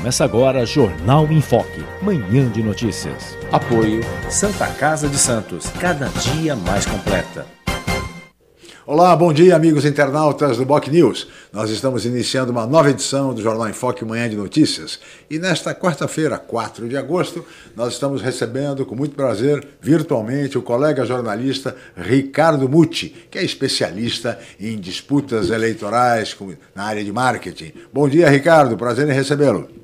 Começa agora Jornal em Foque, manhã de notícias. Apoio Santa Casa de Santos, cada dia mais completa. Olá, bom dia, amigos internautas do Boc News. Nós estamos iniciando uma nova edição do Jornal em Foque Manhã de Notícias. E nesta quarta-feira, 4 de agosto, nós estamos recebendo com muito prazer, virtualmente, o colega jornalista Ricardo Muti, que é especialista em disputas eleitorais na área de marketing. Bom dia, Ricardo, prazer em recebê-lo.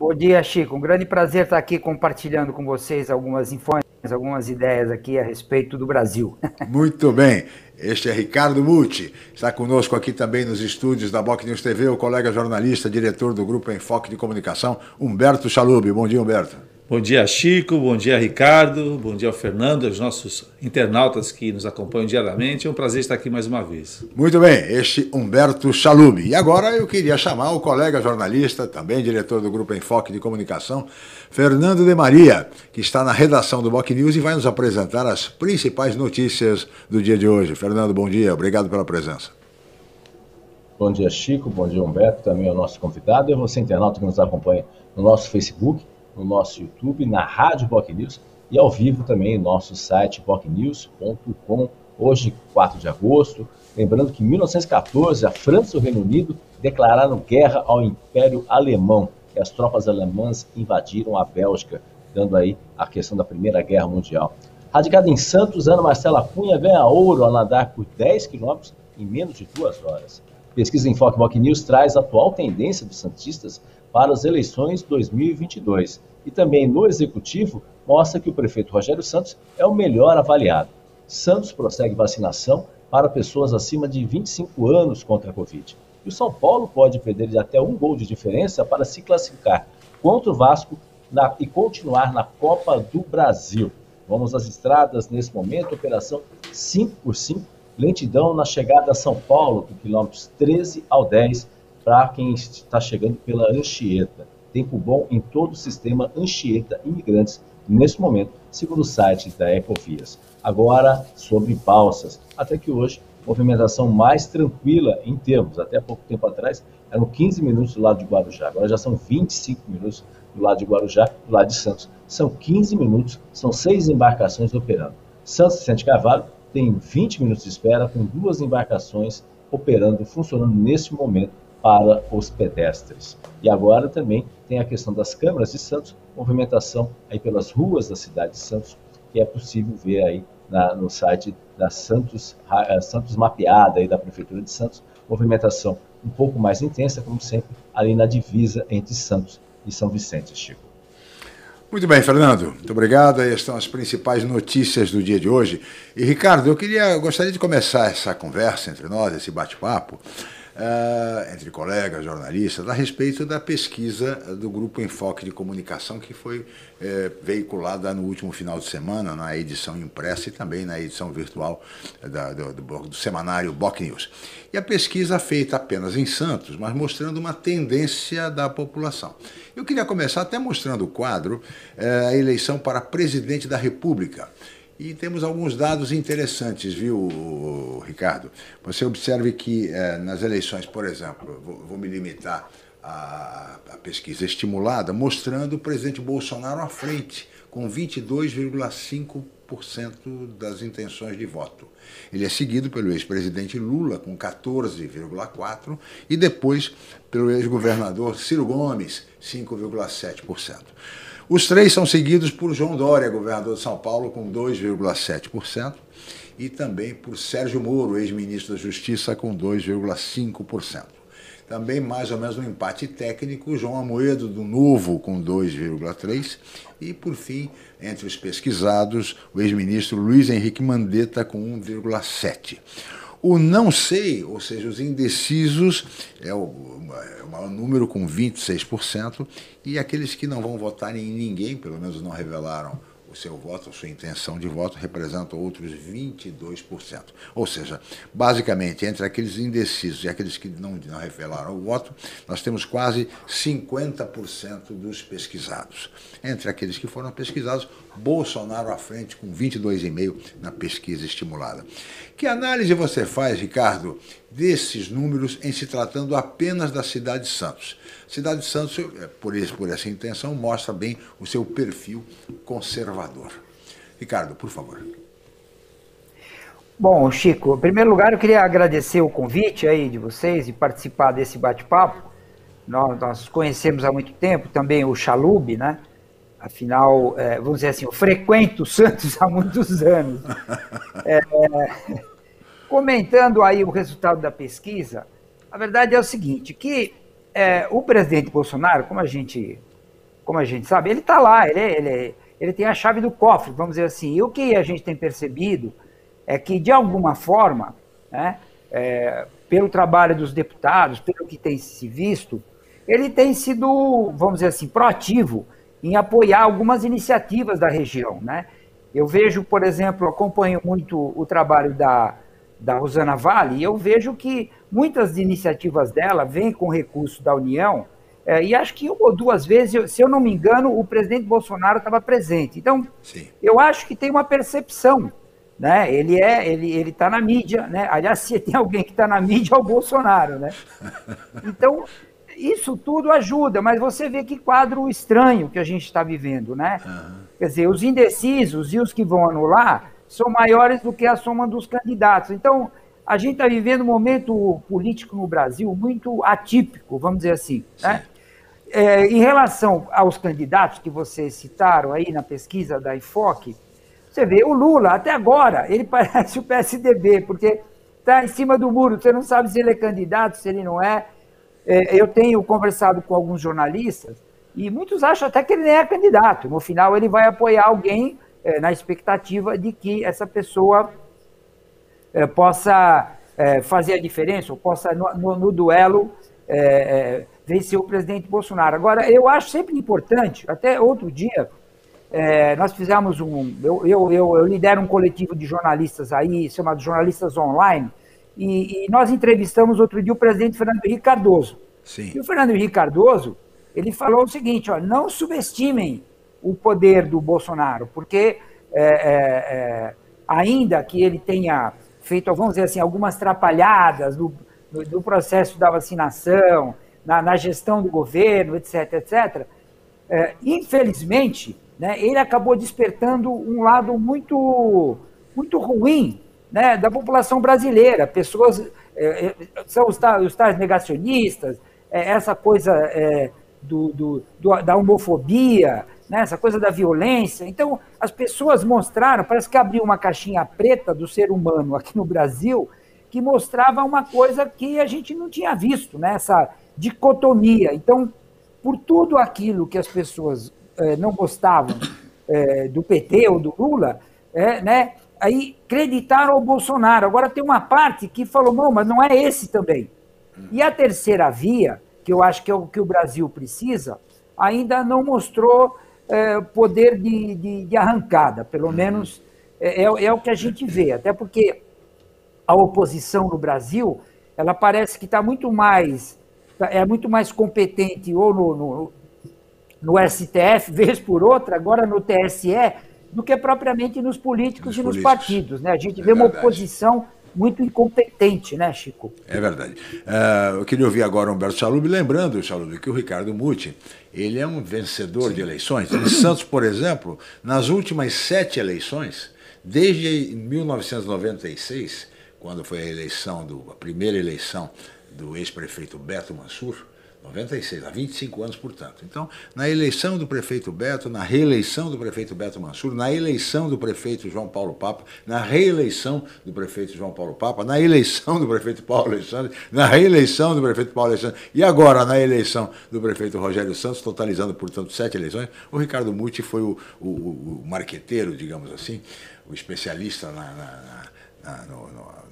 Bom dia, Chico. Um grande prazer estar aqui compartilhando com vocês algumas informações, algumas ideias aqui a respeito do Brasil. Muito bem. Este é Ricardo Muti. Está conosco aqui também nos estúdios da Boc News TV o colega jornalista, diretor do Grupo Enfoque de Comunicação, Humberto Chalub. Bom dia, Humberto. Bom dia, Chico. Bom dia, Ricardo. Bom dia Fernando, aos nossos internautas que nos acompanham diariamente. É um prazer estar aqui mais uma vez. Muito bem, este Humberto Chalub. E agora eu queria chamar o colega jornalista, também diretor do Grupo Enfoque de Comunicação, Fernando de Maria, que está na redação do Boc News e vai nos apresentar as principais notícias do dia de hoje. Fernando, bom dia. Obrigado pela presença. Bom dia, Chico. Bom dia, Humberto, também é o nosso convidado. E você, internauta que nos acompanha no nosso Facebook no nosso YouTube, na Rádio Boc News e ao vivo também no nosso site bocnews.com, hoje 4 de agosto. Lembrando que em 1914 a França e o Reino Unido declararam guerra ao Império Alemão e as tropas alemãs invadiram a Bélgica, dando aí a questão da Primeira Guerra Mundial. Radicada em Santos, Ana Marcela Cunha ganha ouro ao nadar por 10 quilômetros em menos de duas horas. Pesquisa em Foque Boc News traz a atual tendência dos santistas para as eleições 2022. E também no Executivo mostra que o prefeito Rogério Santos é o melhor avaliado. Santos prossegue vacinação para pessoas acima de 25 anos contra a Covid. E o São Paulo pode perder de até um gol de diferença para se classificar contra o Vasco na, e continuar na Copa do Brasil. Vamos às estradas nesse momento, operação 5 por 5 lentidão na chegada a São Paulo, do quilômetros 13 ao 10 para quem está chegando pela Anchieta. Tempo bom em todo o sistema Anchieta Imigrantes nesse momento, segundo o site da Ecovias. Agora, sobre balsas. Até que hoje, movimentação mais tranquila em termos. Até pouco tempo atrás, eram 15 minutos do lado de Guarujá. Agora já são 25 minutos do lado de Guarujá, do lado de Santos. São 15 minutos, são seis embarcações operando. Santos e Sante Carvalho tem 20 minutos de espera, com duas embarcações operando, funcionando nesse momento para os pedestres. E agora também tem a questão das câmaras de Santos, movimentação aí pelas ruas da cidade de Santos, que é possível ver aí na, no site da Santos, eh, Santos Mapeada aí da Prefeitura de Santos, movimentação um pouco mais intensa, como sempre, ali na divisa entre Santos e São Vicente, Chico. Muito bem, Fernando. Muito obrigado. Aí estão as principais notícias do dia de hoje. E Ricardo, eu queria, eu gostaria de começar essa conversa entre nós, esse bate-papo, uh, entre colegas, jornalistas, a respeito da pesquisa do Grupo Enfoque de Comunicação que foi uh, veiculada no último final de semana, na edição impressa e também na edição virtual da, do, do, do, semanário Boc News. E a pesquisa feita apenas em Santos, mas mostrando uma tendência da população. Eu queria começar até mostrando o quadro, uh, a eleição para presidente da República. E temos alguns dados interessantes, viu, Ricardo? Você observe que eh, nas eleições, por exemplo, vou, vou me limitar à, à, pesquisa estimulada, mostrando o presidente Bolsonaro à frente, com 22,5% das intenções de voto. Ele é seguido pelo ex-presidente Lula, com 14,4%, e depois pelo ex-governador Ciro Gomes, 5,7%. Os três são seguidos por João Dória, governador de São Paulo, com 2,7%, e também por Sérgio Moro, ex-ministro da Justiça, com 2,5%. Também mais ou menos um empate técnico, João Amoedo, do Novo, com 2,3%, e por fim, entre os pesquisados, o ex-ministro Luiz Henrique Mandetta, com 1,7%. O não sei, ou seja, os indecisos, é o, é o maior número com 26%, e aqueles que não vão votar em ninguém, pelo menos não revelaram o seu voto, a sua intenção de voto, representa outros 22%. Ou seja, basicamente, entre aqueles indecisos e aqueles que não, não revelaram o voto, nós temos quase 50% dos pesquisados. Entre aqueles que foram pesquisados, Bolsonaro à frente com 22,5% na pesquisa estimulada. Que análise você faz, Ricardo, desses números em se tratando apenas da cidade de Santos? Cidade de Santos, é, por, esse, por essa intenção, mostra bem o seu perfil conservador. Ricardo, por favor. Bom, Chico, em primeiro lugar eu queria agradecer o convite aí de vocês e participar desse bate-papo. Nós, nós, conhecemos há muito tempo também o Chalub, né? Afinal, é, vamos dizer assim, eu frequento Santos há muitos anos. É, comentando aí o resultado da pesquisa, a verdade é o seguinte, que é, o presidente Bolsonaro, como a gente, como a gente sabe, ele está lá, ele, ele, ele tem a chave do cofre, vamos dizer assim. E o que a gente tem percebido é que, de alguma forma, né, é, pelo trabalho dos deputados, pelo que tem se visto, ele tem sido, vamos dizer assim, proativo em apoiar algumas iniciativas da região. Né? Eu vejo, por exemplo, acompanho muito o trabalho da, da Rosana Vale, e eu vejo que muitas iniciativas dela vêm com recurso da União, é, e acho que uma ou duas vezes, se eu não me engano, o presidente Bolsonaro estava presente. Então, Sim. eu acho que tem uma percepção, né? Ele é, ele ele está na mídia, né? Aliás, se tem alguém que está na mídia é o Bolsonaro, né? Então, isso tudo ajuda, mas você vê que quadro estranho que a gente está vivendo, né? Uhum. Quer dizer, os indecisos e os que vão anular são maiores do que a soma dos candidatos. Então, a gente está vivendo um momento político no Brasil muito atípico, vamos dizer assim. Né? É, em relação aos candidatos que vocês citaram aí na pesquisa da Enfoque, você vê, o Lula, até agora, ele parece o PSDB, porque está em cima do muro, você não sabe se ele é candidato, se ele não é. é. Eu tenho conversado com alguns jornalistas e muitos acham até que ele nem é candidato. No final, ele vai apoiar alguém é, na expectativa de que essa pessoa é, possa é, fazer a diferença, ou possa, no, no, no duelo, é, vencer o presidente Bolsonaro. Agora, eu acho sempre importante, até outro dia, nós fizemos um. Eu, eu, eu, eu, lidero um coletivo de jornalistas aí, chamado Jornalistas Online, e, e nós entrevistamos outro dia o presidente Fernando Henrique Cardoso. Sim. E o Fernando Henrique Cardoso, ele falou o seguinte: ó, não subestimem o poder do Bolsonaro, porque é, é, é, ainda que ele tenha feito, vamos dizer assim, algumas trapalhadas do processo da vacinação, na, na, gestão do governo, etc., etc., é, infelizmente, né, ele acabou despertando um lado muito, muito ruim né, da população brasileira. Pessoas é, é, são os, tais negacionistas, essa coisa do, do, do, da homofobia, né, essa coisa da violência. Então, as pessoas mostraram, parece que abriu uma caixinha preta do ser humano aqui no Brasil, que mostrava uma coisa que a gente não tinha visto, né, essa dicotomia. Então, por tudo aquilo que as pessoas eh, não gostavam eh, do PT ou do Lula, eh, né, aí acreditaram ao Bolsonaro. Agora tem uma parte que falou, não, mas não é esse também. E a terceira via, que eu acho que é o que o Brasil precisa, ainda não mostrou é, poder de, de, de, arrancada, pelo uhum. menos é, é, é, o que a gente vê, até porque a oposição no Brasil, ela parece que está muito mais, tá, é muito mais competente ou no, no, no STF, vez por outra, agora no TSE, do que propriamente nos políticos nos e nos políticos. partidos. Né? A gente é vê uma oposição muito incompetente, né, Chico? É verdade. Uh, eu queria ouvir agora o Humberto Chalub, lembrando, Chalub, que o Ricardo Muti, ele é um vencedor Sim. de eleições. Em Santos, por exemplo, nas últimas sete eleições, desde 1996, quando foi a eleição, do, a primeira eleição do ex-prefeito Beto Mansur, 96, há 25 anos, portanto. Então, na eleição do prefeito Beto, na reeleição do prefeito Beto Mansur, na eleição do prefeito João Paulo Papa, na reeleição do prefeito João Paulo Papa, na eleição do prefeito Paulo Alexandre, na reeleição do prefeito Paulo Alexandre e agora na eleição do prefeito Rogério Santos, totalizando, portanto, sete eleições, o Ricardo Muti foi o, o, o marqueteiro, digamos assim, o especialista na, na, na, no, no,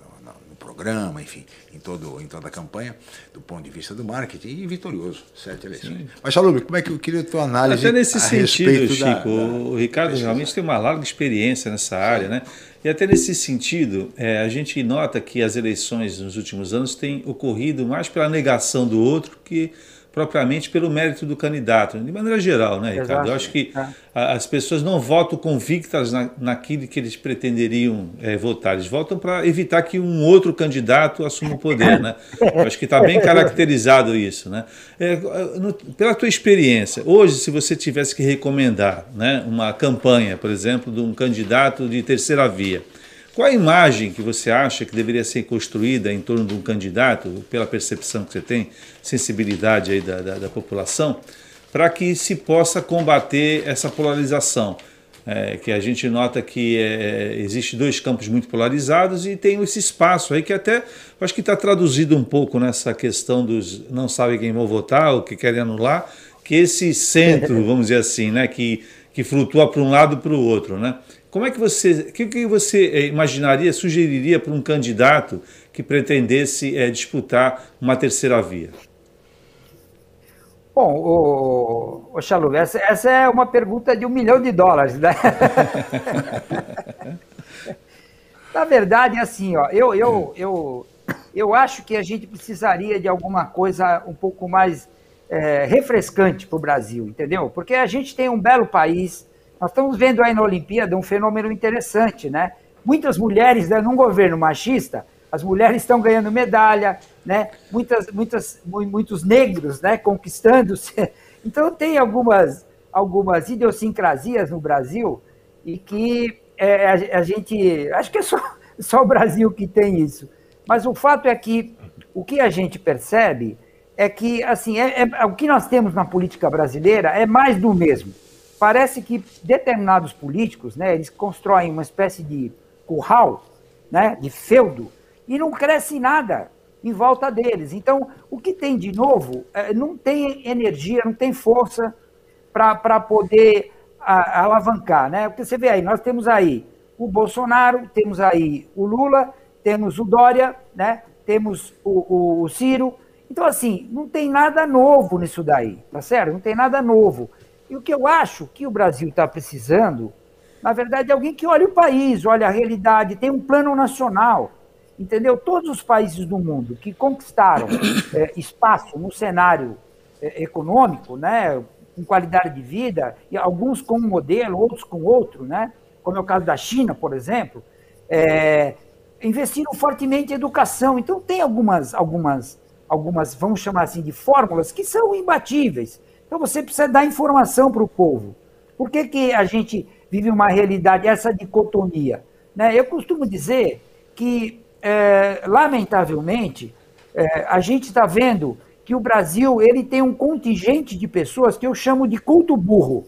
programa, enfim, em, todo, em toda a campanha, do ponto de vista do marketing, e vitorioso, sete eleições. Sim. Mas, Salub, como é que eu queria a tua análise? Até nesse sentido, Chico, da, o Ricardo realmente tem uma larga experiência nessa área, né? E até nesse sentido, é, a gente nota que as eleições nos últimos anos têm ocorrido mais pela negação do outro que propriamente pelo mérito do candidato, de maneira geral, né, Ricardo? Exato. Eu acho que é. as pessoas não votam convictas na, naquilo que eles pretenderiam é, votar, eles votam para evitar que um outro candidato assuma o poder, né? Eu acho que está bem caracterizado isso, né? É, no, pela tua experiência, hoje, se você tivesse que recomendar né, uma campanha, por exemplo, de um candidato de terceira via, qual a imagem que você acha que deveria ser construída em torno de um candidato, pela percepção que você tem, sensibilidade aí da, da, da população, para que se possa combater essa polarização? É, que a gente nota que é, existe dois campos muito polarizados e tem esse espaço aí que até acho que está traduzido um pouco nessa questão dos não sabem quem vão votar ou que querem anular, que esse centro, vamos dizer assim, né, que, que flutua para um lado para o outro, né? Como é que você, o que, que você eh, imaginaria, sugeriria para um candidato que pretendesse é, disputar uma terceira via? Bom, o, o Chalu, essa, essa, é uma pergunta de um milhão de dólares, né? Na verdade, assim, ó, eu, eu, eu, eu acho que a gente precisaria de alguma coisa um pouco mais é, refrescante para o Brasil, entendeu? Porque a gente tem um belo país, nós estamos vendo aí na Olimpíada um fenômeno interessante, né? Muitas mulheres, né, num governo machista, as mulheres estão ganhando medalha, né? Muitas, muitas, muitos negros, né, conquistando. -se. Então tem algumas, algumas idiosincrasias no Brasil e que é, a, a, gente, acho que é só, só o Brasil que tem isso. Mas o fato é que o que a gente percebe é que assim é, é, o que nós temos na política brasileira é mais do mesmo parece que determinados políticos, né, eles constroem uma espécie de curral, né, de feudo, e não cresce nada em volta deles. Então, o que tem de novo é, não tem energia, não tem força para poder a, alavancar, né? Porque você vê aí, nós temos aí o Bolsonaro, temos aí o Lula, temos o Dória, né? Temos o, o, o Ciro. Então, assim, não tem nada novo nisso daí, tá certo? Não tem nada novo. E o que eu acho que o Brasil está precisando, na verdade, é alguém que olhe o país, olhe a realidade, tem um plano nacional. Entendeu? Todos os países do mundo que conquistaram é, espaço no cenário é, econômico, né, com qualidade de vida, e alguns com um modelo, outros com outro, né, como é o caso da China, por exemplo, é, investiram fortemente em educação. Então, tem algumas, algumas, algumas, vamos chamar assim, de fórmulas que são imbatíveis. Então você precisa dar informação para o povo. Por que, que a gente vive uma realidade, essa dicotomia? Né? Eu costumo dizer que, é, lamentavelmente, é, a gente está vendo que o Brasil ele tem um contingente de pessoas que eu chamo de culto burro.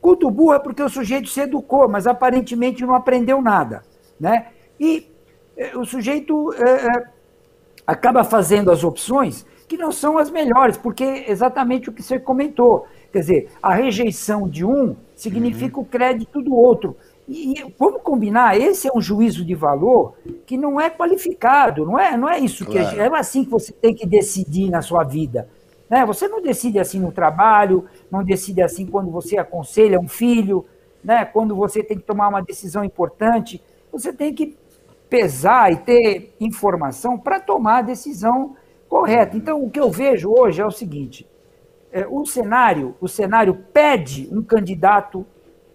Culto burro é porque o sujeito se educou, mas aparentemente não aprendeu nada. Né? E é, o sujeito é, é, acaba fazendo as opções que não são as melhores, porque exatamente o que você comentou. Quer dizer, a rejeição de um significa uhum. o crédito do outro. E, e vamos combinar, esse é um juízo de valor que não é qualificado, não é, não é isso claro. que é assim que você tem que decidir na sua vida. Né? Você não decide assim no trabalho, não decide assim quando você aconselha um filho, né? quando você tem que tomar uma decisão importante. Você tem que pesar e ter informação para tomar a decisão Correto. Então, o que eu vejo hoje é o seguinte: é, o cenário, o cenário pede um candidato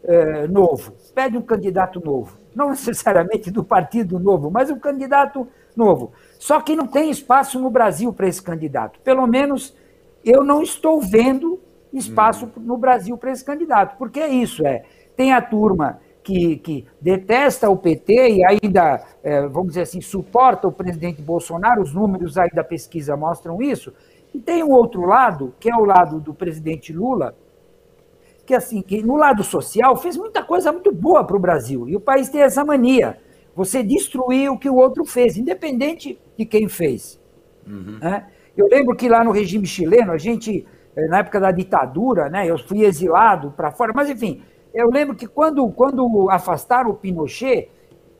é, novo, pede um candidato novo, não necessariamente do partido novo, mas um candidato novo. Só que não tem espaço no Brasil para esse candidato. Pelo menos eu não estou vendo espaço hum. no Brasil para esse candidato, porque é isso, é. Tem a turma que, que detesta o PT e ainda, é, vamos dizer assim, suporta o presidente Bolsonaro, os números aí da pesquisa mostram isso, e tem um outro lado, que é o lado do presidente Lula, que assim, que no lado social fez muita coisa muito boa para o Brasil, e o país tem essa mania, você destruir o que o outro fez, independente de quem fez. Uhum. Né? Eu lembro que lá no regime chileno, a gente, é, na época da ditadura, né, eu fui exilado para fora, mas enfim, Eu lembro que quando, quando afastaram o Pinochet,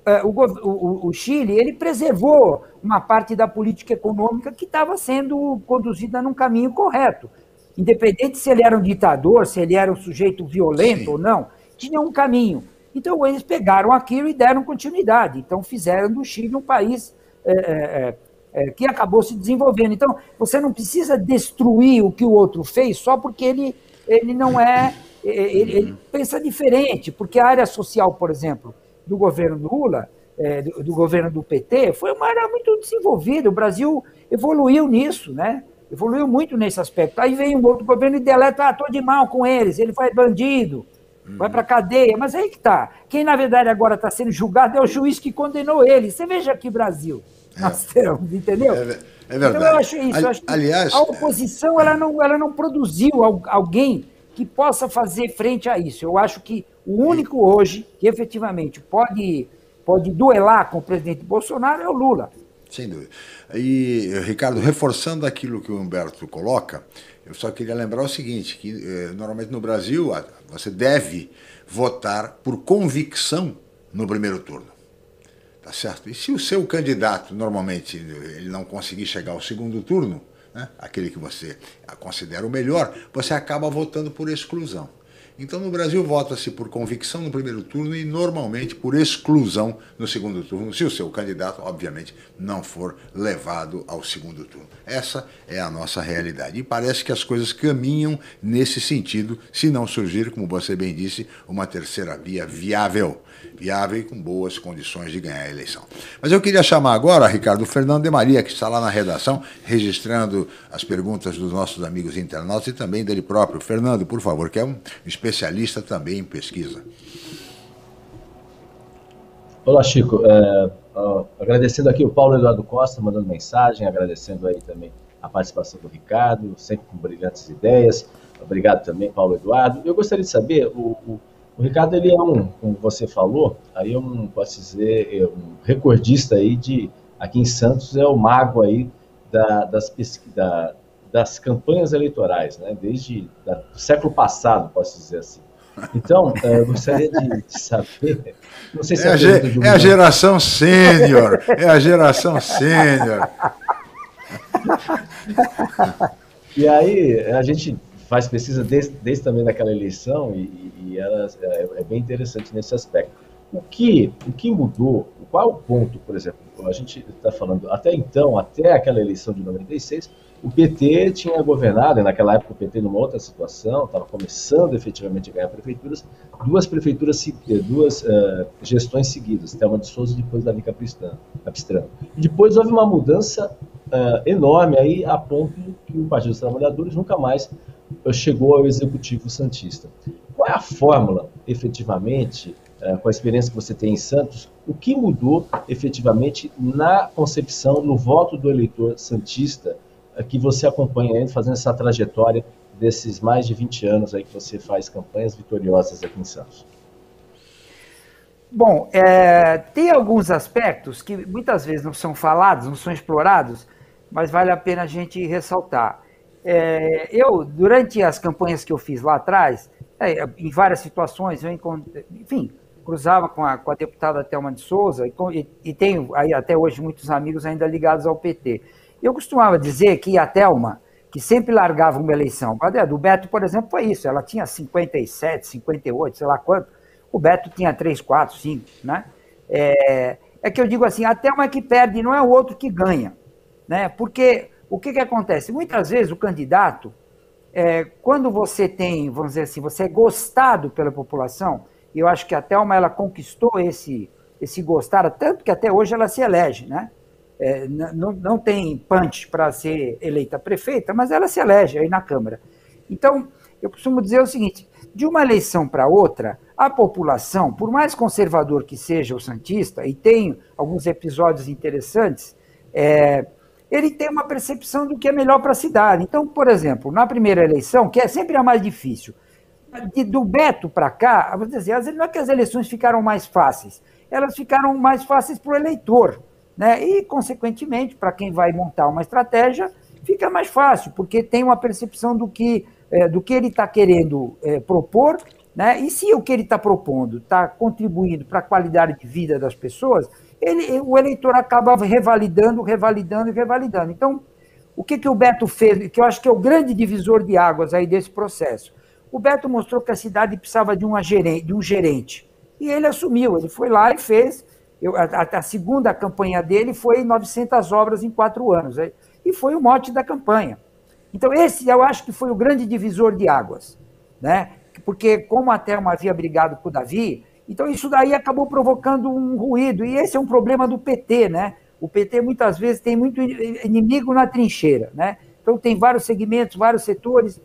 uh, o, o, o, Chile ele preservou uma parte da política econômica que estava sendo conduzida num caminho correto. Independente se ele era um ditador, se ele era um sujeito violento Sim. ou não, tinha um caminho. Então eles pegaram aquilo e deram continuidade. Então fizeram do Chile um país é, é, é, que acabou se desenvolvendo. Então você não precisa destruir o que o outro fez só porque ele, ele não é. Ele, ele pensa diferente, porque a área social, por exemplo, do governo Lula, é, do, do, governo do PT, foi uma área muito desenvolvida. O Brasil evoluiu nisso, né? Evoluiu muito nesse aspecto. Aí vem um outro governo e deleta, ah, estou de mal com eles, ele foi bandido, uhum. vai para cadeia. Mas aí que tá. Quem, na verdade, agora está sendo julgado é o juiz que condenou ele. Você veja aqui, Brasil. É. Nós temos, entendeu? É, é verdade. Então eu acho isso. eu acho aliás, a oposição ela não, ela não produziu alguém que possa fazer frente a isso. Eu acho que o único hoje que efetivamente pode, pode duelar com o presidente Bolsonaro é o Lula. Sem dúvida. E, Ricardo, reforçando aquilo que o Humberto coloca, eu só queria lembrar o seguinte, que eh, normalmente no Brasil você deve votar por convicção no primeiro turno. Tá certo? E se o seu candidato, normalmente, ele não conseguir chegar ao segundo turno, né, aquele que você considera o melhor, você acaba votando por exclusão. Então, no Brasil, vota-se por convicção no primeiro turno e, normalmente, por exclusão no segundo turno, se o seu candidato, obviamente, não for levado ao segundo turno. Essa é a nossa realidade. E parece que as coisas caminham nesse sentido, se não surgir, como você bem disse, uma terceira via viável viável e com boas condições de ganhar a eleição. Mas eu queria chamar agora, Ricardo, o Fernando de Maria, que está lá na redação, registrando as perguntas dos nossos amigos internautas e também dele próprio. Fernando, por favor, que é um especialista também em pesquisa. Olá, Chico. É, agradecendo aqui o Paulo Eduardo Costa, mandando mensagem, agradecendo aí também a participação do Ricardo, sempre com brilhantes ideias. Obrigado também, Paulo Eduardo. Eu gostaria de saber, o, o o Ricardo, ele é um, como você falou, aí é um, posso dizer, é um recordista aí de, aqui em Santos, é o mago aí da, das, da, das campanhas eleitorais, né? Desde da, do século passado, posso dizer assim. Então, é, eu gostaria de, de, saber. Não sei se é, a, um é a geração sênior. É a geração sênior. e aí, a gente faz pesquisa desde, desde também daquela eleição e, e ela é, é, bem interessante nesse aspecto. O que, o que mudou, qual o ponto, por exemplo, a gente está falando, até então, até aquela eleição de 96, o PT tinha governado, naquela época o PT numa outra situação, estava começando efetivamente a ganhar prefeituras, duas prefeituras, duas uh, gestões seguidas, Thelma de Souza e depois Davi Capistrano. Capistrano. E depois houve uma mudança uh, enorme aí, a ponto que o Partido dos Trabalhadores nunca mais chegou ao Executivo Santista. Qual é a fórmula, efetivamente, uh, com a experiência que você tem em Santos, o que mudou efetivamente na concepção, no voto do eleitor Santista, uh, que você acompanha aí, fazendo essa trajetória desses mais de 20 anos aí que você faz campanhas vitoriosas aqui em Santos? Bom, é, tem alguns aspectos que muitas vezes não são falados, não são explorados, mas vale a pena a gente ressaltar. É, eu, durante as campanhas que eu fiz lá atrás, é, em várias situações, eu encontrei, enfim, cruzava com a, com a deputada Thelma de Souza e, e, tenho aí até hoje muitos amigos ainda ligados ao PT. Eu costumava dizer que a Thelma, que sempre largava uma eleição, a do Beto, por exemplo, foi isso, ela tinha 57, 58, sei lá quanto, o Beto tinha 3, 4, 5, né? É, é que eu digo assim, a Thelma é que perde, não é o outro que ganha, né? Porque o que, que acontece? Muitas vezes o candidato, é, quando você tem, vamos dizer assim, você é gostado pela população, e eu acho que a Thelma ela conquistou esse, esse gostar, tanto que até hoje ela se elege, né? É, não, não tem punch para ser eleita prefeita, mas ela se elege aí na Câmara. Então, eu costumo dizer o seguinte: de uma eleição para outra, a população, por mais conservador que seja o Santista, e tem alguns episódios interessantes, é, ele tem uma percepção do que é melhor para a cidade. Então, por exemplo, na primeira eleição, que é sempre a mais difícil, de, do Beto para cá, vou dizer, não é que as eleições ficaram mais fáceis, elas ficaram mais fáceis para o eleitor. Né? E, consequentemente, para quem vai montar uma estratégia, fica mais fácil, porque tem uma percepção do que, é, do que ele está querendo é, propor Né? E se o que ele está propondo está contribuindo para a qualidade de vida das pessoas, ele, o eleitor acaba revalidando, revalidando e revalidando. Então, o que, que o Beto fez, que eu acho que é o grande divisor de águas aí desse processo? O Beto mostrou que a cidade precisava de, uma gerente, de um gerente. E ele assumiu, ele foi lá e fez. Eu, a, a, segunda campanha dele foi 900 obras em quatro anos. E foi o mote da campanha. Então, esse eu acho que foi o grande divisor de águas. Né? Porque, como a Thelma havia brigado com o Davi, então isso daí acabou provocando um ruído. E esse é um problema do PT, né? O PT muitas vezes tem muito inimigo na trincheira, né? Então tem vários segmentos, vários setores,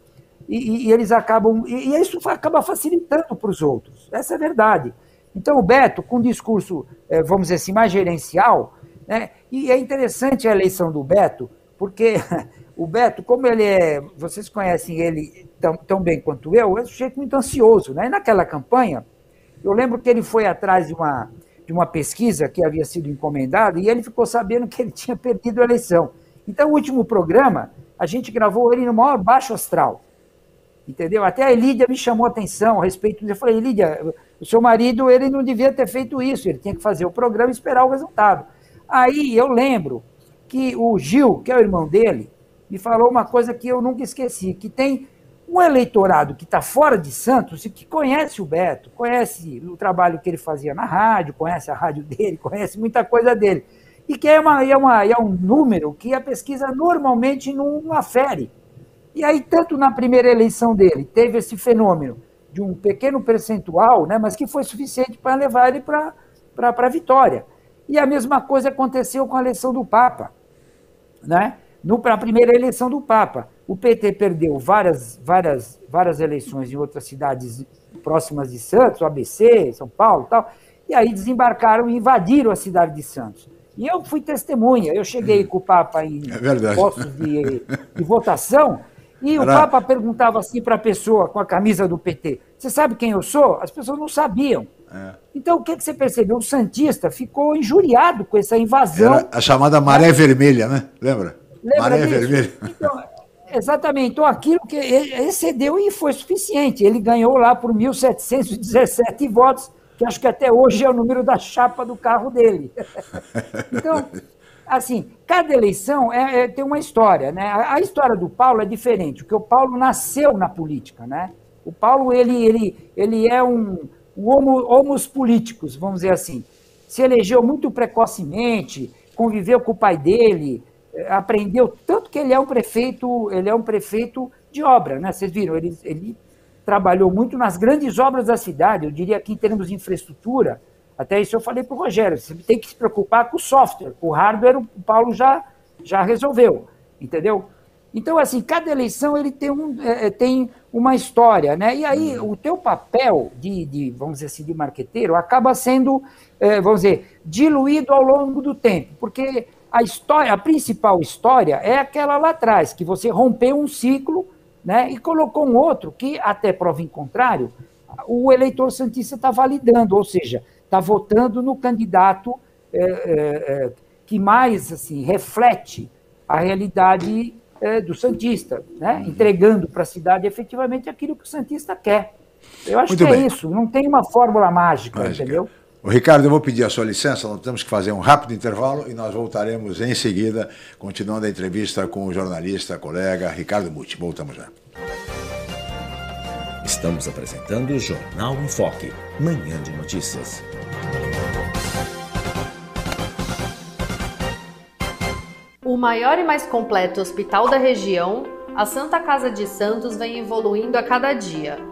e, e eles acabam. E, e, isso acaba facilitando para os outros. Essa é a verdade. Então o Beto, com um discurso, eh, vamos dizer assim, mais gerencial, né? E é interessante a eleição do Beto, porque o Beto, como ele é. Vocês conhecem ele tão, tão bem quanto eu, é um sujeito muito ansioso, né? E naquela campanha, eu lembro que ele foi atrás de uma de uma pesquisa que havia sido encomendada e ele ficou sabendo que ele tinha perdido a eleição. Então, o último programa, a gente gravou ele no maior baixo astral. Entendeu? Até a Elídia me chamou a atenção a respeito disso. Eu falei, Elídia, o seu marido ele não devia ter feito isso, ele tinha que fazer o programa e esperar o resultado. Aí eu lembro que o Gil, que é o irmão dele, me falou uma coisa que eu nunca esqueci, que tem um eleitorado que está fora de Santos e que conhece o Beto, conhece o trabalho que ele fazia na rádio, conhece a rádio dele, conhece muita coisa dele. E que é, uma, é, uma, é um número que a pesquisa normalmente não afere. E aí, tanto na primeira eleição dele, teve esse fenômeno de um pequeno percentual, né, mas que foi suficiente para levar ele para a vitória. E a mesma coisa aconteceu com a eleição do Papa. Né? Para a primeira eleição do Papa. O PT perdeu várias, várias, várias eleições em outras cidades próximas de Santos, ABC, São Paulo tal, e aí desembarcaram e invadiram a cidade de Santos. E eu fui testemunha, eu cheguei com o Papa em é postos de, de, votação, e o Papa perguntava assim para a pessoa com a camisa do PT: Você sabe quem eu sou? As pessoas não sabiam. É. Então, o que, que você percebeu? O Santista ficou injuriado com essa invasão. Era a chamada maré vermelha, né? Lembra? Lembra maré disso? vermelha. Então, Exatamente. Então, aquilo que excedeu e foi suficiente. Ele ganhou lá por 1.717 votos, que acho que até hoje é o número da chapa do carro dele. Então, assim, cada eleição é, é, tem uma história, né? A, a, história do Paulo é diferente, porque o Paulo nasceu na política, né? O Paulo, ele, ele, ele é um, um homo, homos políticos, vamos dizer assim. Se elegeu muito precocemente, conviveu com o pai dele, aprendeu tanto que ele é um prefeito, ele é um prefeito de obra, né? Vocês viram, ele, ele trabalhou muito nas grandes obras da cidade. Eu diria que em termos de infraestrutura, até isso eu falei para o Rogério, você tem que se preocupar com o software, o hardware o Paulo já já resolveu, entendeu? Então assim, cada eleição ele tem um é, é tem uma história, né? E aí o teu papel de, de vamos dizer assim de marqueteiro acaba sendo é, vamos dizer diluído ao longo do tempo, porque a história, a principal história é aquela lá atrás, que você rompeu um ciclo né, e colocou um outro que, até prova em contrário, o eleitor santista está validando, ou seja, está votando no candidato é, é, que mais assim reflete a realidade é, do santista, né, entregando para a cidade efetivamente aquilo que o santista quer. Eu acho Muito que é bem. é isso, não tem uma fórmula mágica, mágica. entendeu? O Ricardo, eu vou pedir a sua licença, nós temos que fazer um rápido intervalo e nós voltaremos em seguida, continuando a entrevista com o jornalista, colega Ricardo Muti. Voltamos já. Estamos apresentando o Jornal em Foque, manhã de notícias. O maior e mais completo hospital da região, a Santa Casa de Santos vem evoluindo a cada dia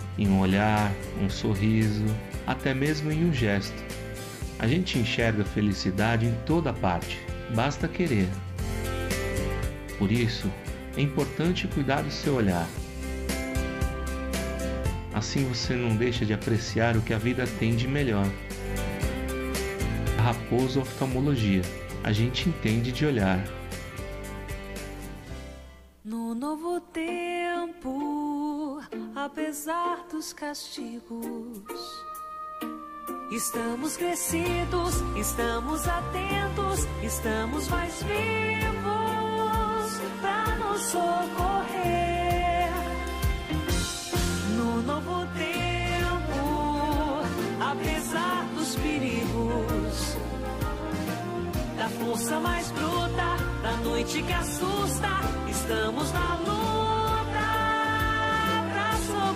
em um olhar, um sorriso, até mesmo em um gesto. A gente enxerga felicidade em toda parte, basta querer. Por isso, é importante cuidar do seu olhar. Assim você não deixa de apreciar o que a vida tem de melhor. Raposo Oftalmologia, a gente entende de olhar. No novo tempo, apesar dos castigos, estamos crescidos, estamos atentos, estamos mais vivos para nos socorrer. No novo tempo, apesar dos perigos, da força mais bruta, da noite que assusta, estamos na pra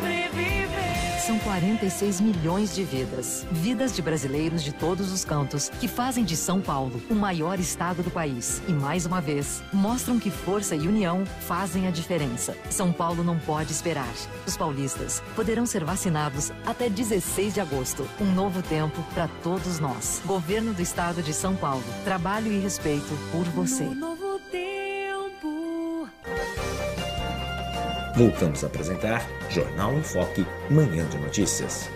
sobreviver. São 46 milhões de vidas. Vidas de brasileiros de todos os cantos que fazem de São Paulo o maior estado do país. E mais uma vez, mostram que força e união fazem a diferença. São Paulo não pode esperar. Os paulistas poderão ser vacinados até 16 de agosto. Um novo tempo para todos nós. Governo do Estado de São Paulo. Trabalho e respeito por você. No novo tempo. Voltamos a apresentar Jornal em Foque, Manhã de Notícias.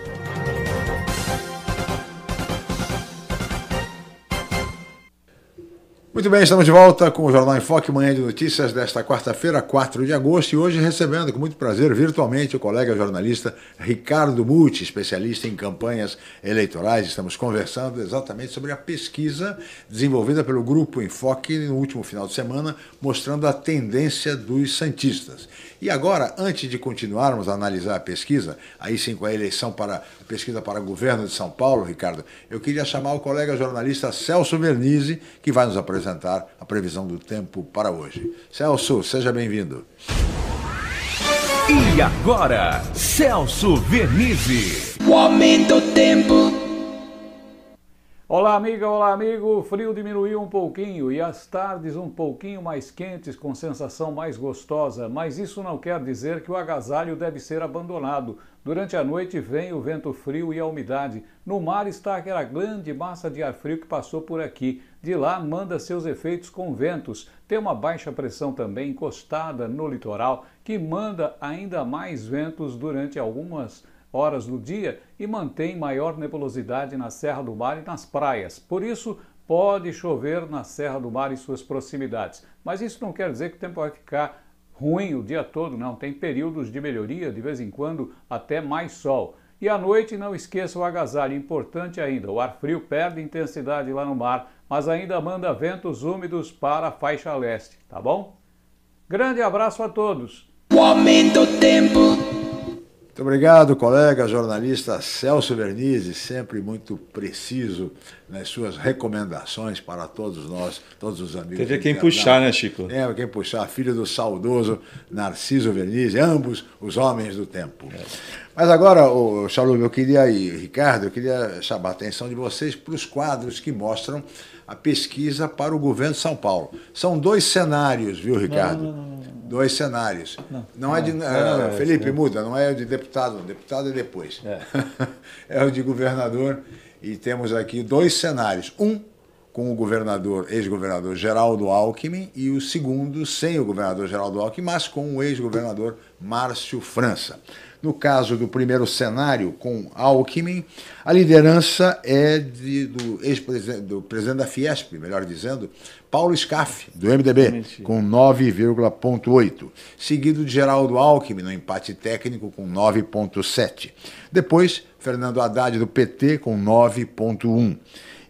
Muito bem, estamos de volta com o Jornal em Foque, manhã de notícias desta quarta-feira, 4 de agosto, e hoje recebendo com muito prazer virtualmente o colega jornalista Ricardo Muti, especialista em campanhas eleitorais. Estamos conversando exatamente sobre a pesquisa desenvolvida pelo Grupo Enfoque no último final de semana, mostrando a tendência dos santistas. E agora, antes de continuarmos a analisar a pesquisa, aí sim com a eleição para a pesquisa para governo de São Paulo, Ricardo, eu queria chamar o colega jornalista Celso Vernizzi, que vai nos apresentar a previsão do tempo para hoje. Celso, seja bem-vindo. E agora, Celso Vernizzi. O aumento do tempo. Olá, amiga, olá, amigo. O frio diminuiu um pouquinho e as tardes um pouquinho mais quentes, com sensação mais gostosa, mas isso não quer dizer que o agasalho deve ser abandonado. Durante a noite vem o vento frio e a umidade. No mar está aquela grande massa de ar frio que passou por aqui. De lá manda seus efeitos com ventos. Tem uma baixa pressão também encostada no litoral que manda ainda mais ventos durante algumas horas do dia e mantém maior nebulosidade na Serra do Mar e nas praias. Por isso, pode chover na Serra do Mar e suas proximidades. Mas isso não quer dizer que o tempo vai ficar ruim o dia todo, não. Tem períodos de melhoria, de vez em quando até mais sol. E à noite, não esqueça o agasalho, importante ainda. O ar frio perde intensidade lá no mar, mas ainda manda ventos úmidos para a faixa leste, tá bom? Grande abraço a todos. O aumento tempo. Muito obrigado, colega jornalista Celso Vernizzi, sempre muito preciso nas suas recomendações para todos nós, todos os amigos. Teve quem puxar, né, Chico? É, quem puxar, filho do saudoso Narciso Vernizzi, ambos os homens do tempo. É. Mas agora, o Chalume, eu queria aí, Ricardo, eu queria chamar a atenção de vocês para os quadros que mostram a pesquisa para o governo de São Paulo. São dois cenários, viu, Ricardo? Não, não, não, dois cenários. Não, é de. Uh, Felipe, muda, não é de deputado, deputado é depois. É. é o de governador. E temos aqui dois cenários. Um com o governador, ex-governador Geraldo Alckmin, e o segundo sem o governador Geraldo Alckmin, mas com o ex-governador Márcio França. No caso do primeiro cenário, com Alckmin, a liderança é de, do ex-presidente do presidente da Fiesp, melhor dizendo, Paulo Scaff, do MDB, com 9,8. Seguido de Geraldo Alckmin, no empate técnico, com 9,7. Depois, Fernando Haddad, do PT, com 9,1.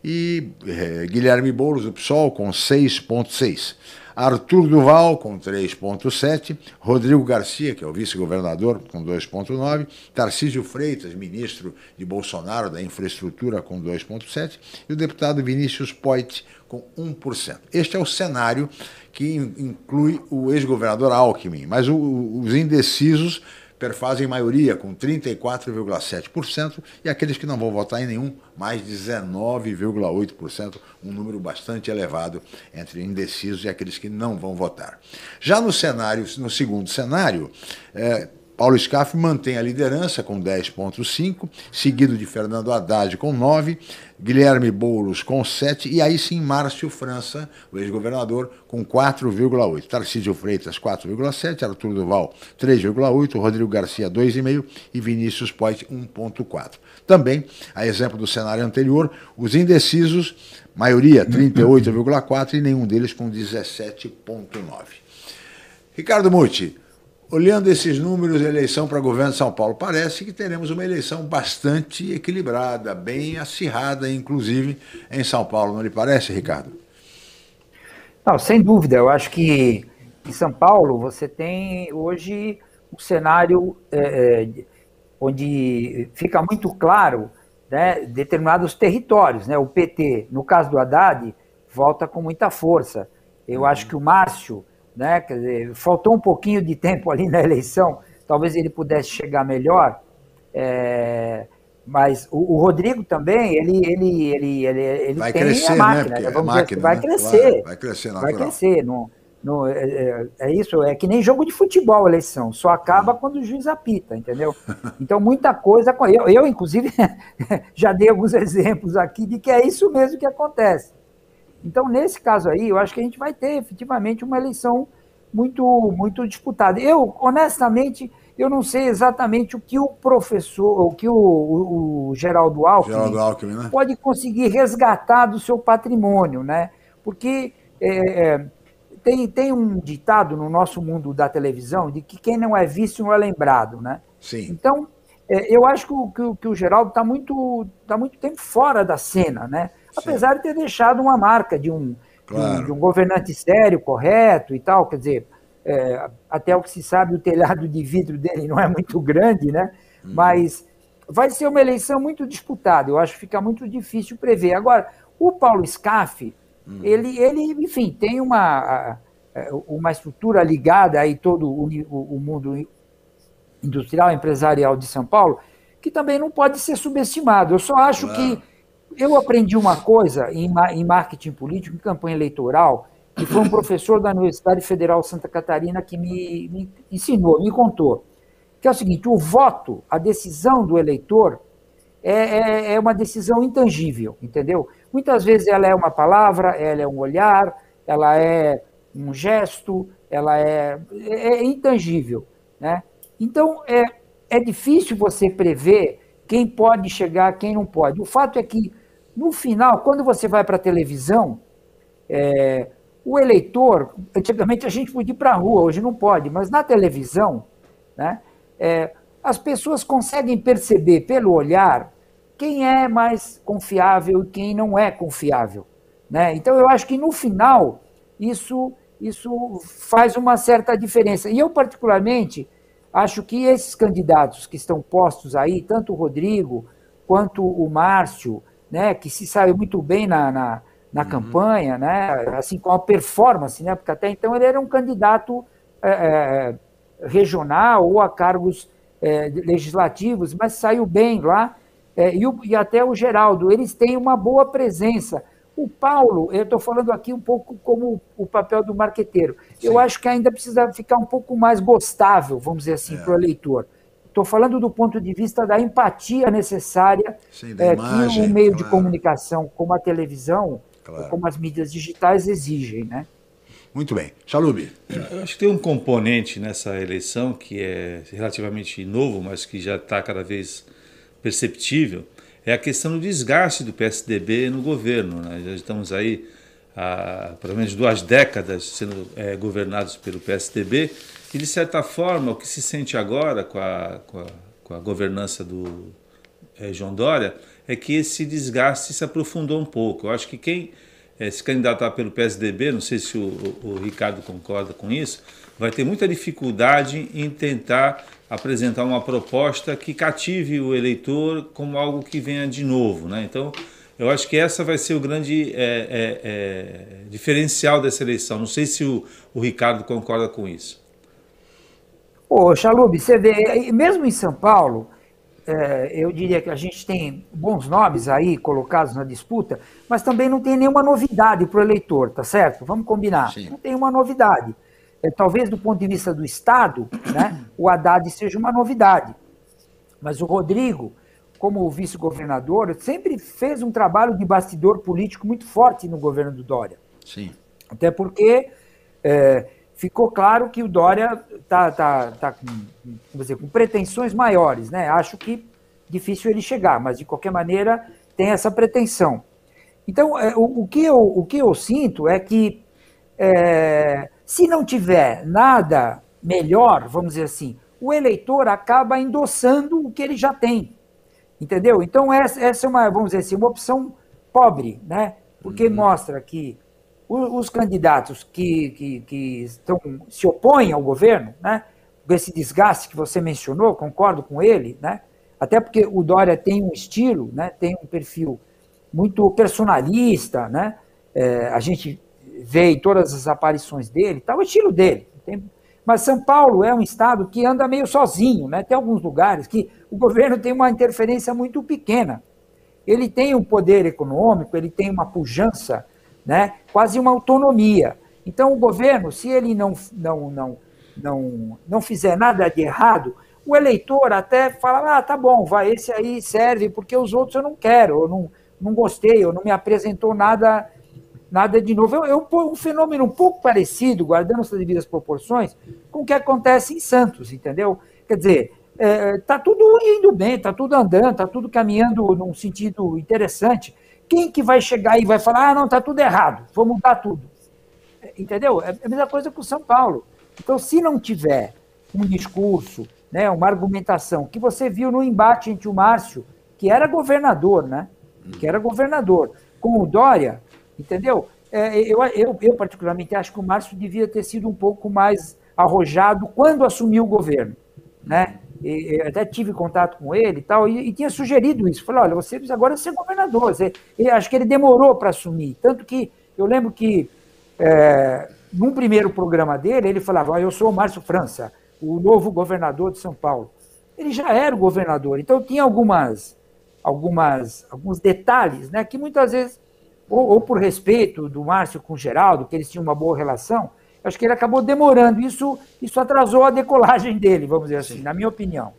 E eh, Guilherme Boulos, do PSOL, com 6,6%. Arthur Duval, com 3,7%. Rodrigo Garcia, que é o vice-governador, com 2,9%. Tarcísio Freitas, ministro de Bolsonaro da Infraestrutura, com 2,7%. E o deputado Vinícius Poit, com 1%. Este é o cenário que inclui o ex-governador Alckmin, mas o, os indecisos perfazem maioria, com 34,7%, e aqueles que não vão votar em nenhum, mais 19,8%, um número bastante elevado entre indecisos e aqueles que não vão votar. Já no cenário, no segundo cenário, é, Paulo Scaff mantém a liderança com 10,5, seguido de Fernando Haddad com 9, Guilherme Boulos com 7 e aí sim Márcio França, o ex-governador, com 4,8. Tarcísio Freitas 4,7, Arthur Duval 3,8, Rodrigo Garcia 2,5 e Vinícius Poit 1,4. Também, a exemplo do cenário anterior, os indecisos, maioria 38,4 e nenhum deles com 17,9. Ricardo Muti, Olhando esses números, eleição para governo de São Paulo, parece que teremos uma eleição bastante equilibrada, bem acirrada, inclusive em São Paulo, não lhe parece, Ricardo? Não, sem dúvida. Eu acho que em São Paulo você tem hoje um cenário é, é onde fica muito claro né, determinados territórios. Né? O PT, no caso do Haddad, volta com muita força. Eu acho que o Márcio né? Quer dizer, faltou um pouquinho de tempo ali na eleição, talvez ele pudesse chegar melhor. É, mas o, o, Rodrigo também, ele, ele, ele, ele, ele vai tem crescer, a máquina, né? né? Vamos máquina, dizer, vai né? crescer. Claro, vai crescer, natural. Vai crescer. No, no, é, é, é, isso, é que nem jogo de futebol a eleição, só acaba quando o juiz apita, entendeu? Então, muita coisa. Eu, eu inclusive, já dei alguns exemplos aqui de que é isso mesmo que acontece. Então, nesse caso aí, eu acho que a gente vai ter efetivamente uma eleição muito, muito disputada. Eu, honestamente, eu não sei exatamente o que o professor, o que o, o, o Geraldo, Alckmin Geraldo Alckmin né? pode conseguir resgatar do seu patrimônio, né? Porque é, é, tem, tem um ditado no nosso mundo da televisão de que quem não é visto não é lembrado, né? Sim. Então, é, eu acho que o, que, que o Geraldo está muito, tá muito tempo fora da cena, né? Apesar Sim. de ter deixado uma marca de um, claro. de, um, governante sério, correto e tal. Quer dizer, é, até o que se sabe, o telhado de vidro dele não é muito grande, né? Hum. Mas vai ser uma eleição muito disputada. Eu acho que fica muito difícil prever. Agora, o Paulo Scaff, hum. ele, ele, enfim, tem uma, uma estrutura ligada aí todo o, o mundo industrial, empresarial de São Paulo, que também não pode ser subestimado. Eu só acho claro. que eu aprendi uma coisa em, em marketing político, em campanha eleitoral, que foi um professor da Universidade Federal Santa Catarina que me, me ensinou, me contou, que é o seguinte: o voto, a decisão do eleitor é, é, é, uma decisão intangível, entendeu? Muitas vezes ela é uma palavra, ela é um olhar, ela é um gesto, ela é, é, é intangível, né? Então é, é difícil você prever quem pode chegar, quem não pode. O fato é que no final, quando você vai para a televisão, é, o eleitor, antigamente a gente podia ir para a rua, hoje não pode, mas na televisão, né, é, as pessoas conseguem perceber pelo olhar quem é mais confiável e quem não é confiável. Né? Então, eu acho que no final, isso, isso faz uma certa diferença. E eu, particularmente, acho que esses candidatos que estão postos aí, tanto o Rodrigo quanto o Márcio, né, que se saiu muito bem na, na, na uhum. campanha, né, assim com a performance, né, porque até então ele era um candidato é, é, regional ou a cargos é, legislativos, mas saiu bem lá, e, o, e, até o Geraldo, eles têm uma boa presença. O Paulo, eu estou falando aqui um pouco como o papel do marqueteiro. Sim. Eu acho que ainda precisa ficar um pouco mais gostável, vamos dizer assim, é. para o eleitor. Estou falando do ponto de vista da empatia necessária Sim, é, imagem, que um meio claro. de comunicação como a televisão, claro. como as mídias digitais exigem, né? Muito bem. Chalube. Eu acho que tem um componente nessa eleição que é relativamente novo, mas que já está cada vez perceptível, é a questão do desgaste do PSDB no governo. Né? Já estamos aí há pelo menos duas décadas sendo é, governados pelo PSDB e, de certa forma, o que se sente agora com a, com a, com a governança do é, João Dória é que esse desgaste se aprofundou um pouco. Eu acho que quem é, se candidatar pelo PSDB, não sei se o, o, o Ricardo concorda com isso, vai ter muita dificuldade em tentar apresentar uma proposta que cative o eleitor como algo que venha de novo. Né? Então, eu acho que essa vai ser o grande é, é, é, diferencial dessa eleição. Não sei se o, o Ricardo concorda com isso. Ô, Chalub, você vê, mesmo em São Paulo, é, eu diria que a gente tem bons nomes aí colocados na disputa, mas também não tem nenhuma novidade para o eleitor, tá certo? Vamos combinar. Sim. Não tem uma novidade. É, talvez do ponto de vista do Estado, né, o Haddad seja uma novidade. Mas o Rodrigo, como vice-governador, sempre fez um trabalho de bastidor político muito forte no governo do Dória. Sim. Até porque é, ficou claro que o Dória está tá, tá com, dizer, com pretensões maiores, né? Acho que difícil ele chegar, mas de qualquer maneira tem essa pretensão. Então, é, o, o, que, eu, o que eu sinto é que é, se não tiver nada melhor, vamos dizer assim, o eleitor acaba endossando o que ele já tem. Entendeu? Então, essa, essa é uma, vamos dizer assim, uma opção pobre, né? Porque uhum. mostra que os candidatos que, que, que estão, se opõem ao governo, né, esse desgaste que você mencionou, concordo com ele, né, até porque o Dória tem um estilo, né, tem um perfil muito personalista, né, é, a gente vê em todas as aparições dele, tá o estilo dele. Tem, mas São Paulo é um estado que anda meio sozinho, né, tem alguns lugares que o governo tem uma interferência muito pequena. Ele tem um poder econômico, ele tem uma pujança né? quase uma autonomia. Então, o governo, se ele não, não, não, não, não fizer nada de errado, o eleitor até fala: ah, tá bom, vai, esse aí serve, porque os outros eu não quero, eu não, não gostei, eu não me apresentou nada nada de novo. É um fenômeno um pouco parecido, guardando as devidas proporções, com o que acontece em Santos, entendeu? Quer dizer, está é, tá tudo indo bem, está tudo andando, está tudo caminhando num sentido interessante. Quem que vai chegar e vai falar, ah, não, está tudo errado, vou mudar tudo? Entendeu? É a mesma coisa com São Paulo. Então, se não tiver um discurso, né, uma argumentação, que você viu no embate entre o Márcio, que era governador, né? Que era governador, com o Dória, entendeu? É, eu, eu, eu, particularmente, acho que o Márcio devia ter sido um pouco mais arrojado quando assumiu o governo, né? Até tive contato com ele e tal, e, e tinha sugerido isso. Falei, olha, você agora ser governador. Você, e acho que ele demorou para assumir. Tanto que eu lembro que, é, num primeiro programa dele, ele falava, eu sou o Márcio França, o novo governador de São Paulo. Ele já era o governador, então tinha algumas, algumas, alguns detalhes né, que muitas vezes, ou, ou por respeito do Márcio com o Geraldo, que eles tinham uma boa relação, Acho que ele acabou demorando. Isso, isso atrasou a decolagem dele, vamos dizer assim, na minha opinião.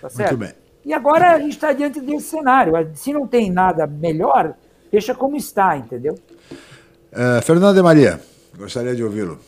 Tá certo? Muito bem. E agora a gente está diante desse cenário. Se não tem nada melhor, deixa como está, entendeu? Uh, Fernando de Maria, gostaria de ouvi-lo.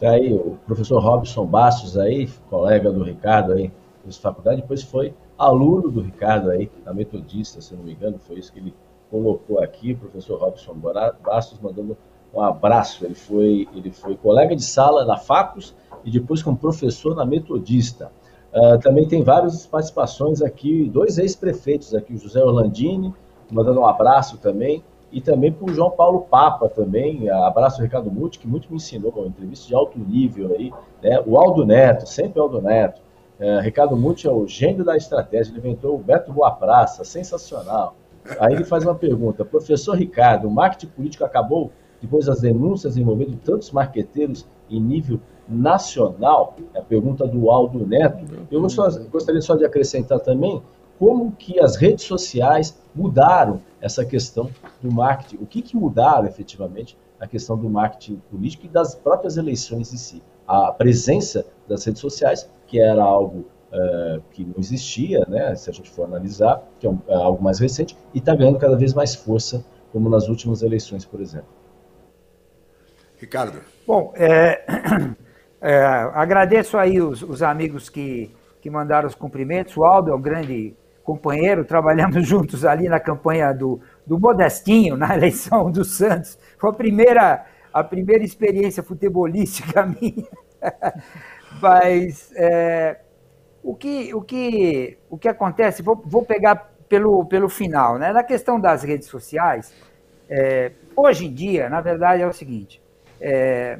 Tá aí, o professor Robson Bastos aí, colega do Ricardo aí, de faculdade, depois foi aluno do Ricardo aí, na Metodista, se não me engano, foi isso que ele colocou aqui, o professor Robson Bastos mandando um abraço. Ele foi, ele foi colega de sala na Facus e depois como professor na Metodista. Uh, também tem várias participações aqui, dois ex-prefeitos aqui, o José Orlandini, mandando um abraço também, e também para o João Paulo Papa também, abraço Ricardo Muti, que muito me ensinou, uma entrevista de alto nível aí, né? o Aldo Neto, sempre Aldo Neto, uh, Ricardo Muti é o gênio da estratégia, ele inventou o Beto Boa Praça, sensacional. Aí ele faz uma pergunta, professor Ricardo, o marketing político acabou? Depois das denúncias envolvendo tantos marqueteiros em nível nacional, é a pergunta do Aldo Neto, eu gostaria só de acrescentar também como que as redes sociais mudaram essa questão do marketing, o que, que mudaram efetivamente a questão do marketing político e das próprias eleições em si. A presença das redes sociais, que era algo uh, que não existia, né, se a gente for analisar, que é, um, é algo mais recente, e está ganhando cada vez mais força, como nas últimas eleições, por exemplo. Ricardo. Bom, é, é, agradeço aí os, os, amigos que, que mandaram os cumprimentos. O Aldo é um grande companheiro, trabalhamos juntos ali na campanha do, do Modestinho, na eleição do Santos. Foi a primeira, a primeira experiência futebolística minha. Mas é, o, que, o, que, o que acontece, vou, vou pegar pelo, pelo final. Né? Na questão das redes sociais, é, hoje em dia, na verdade, é o seguinte: é,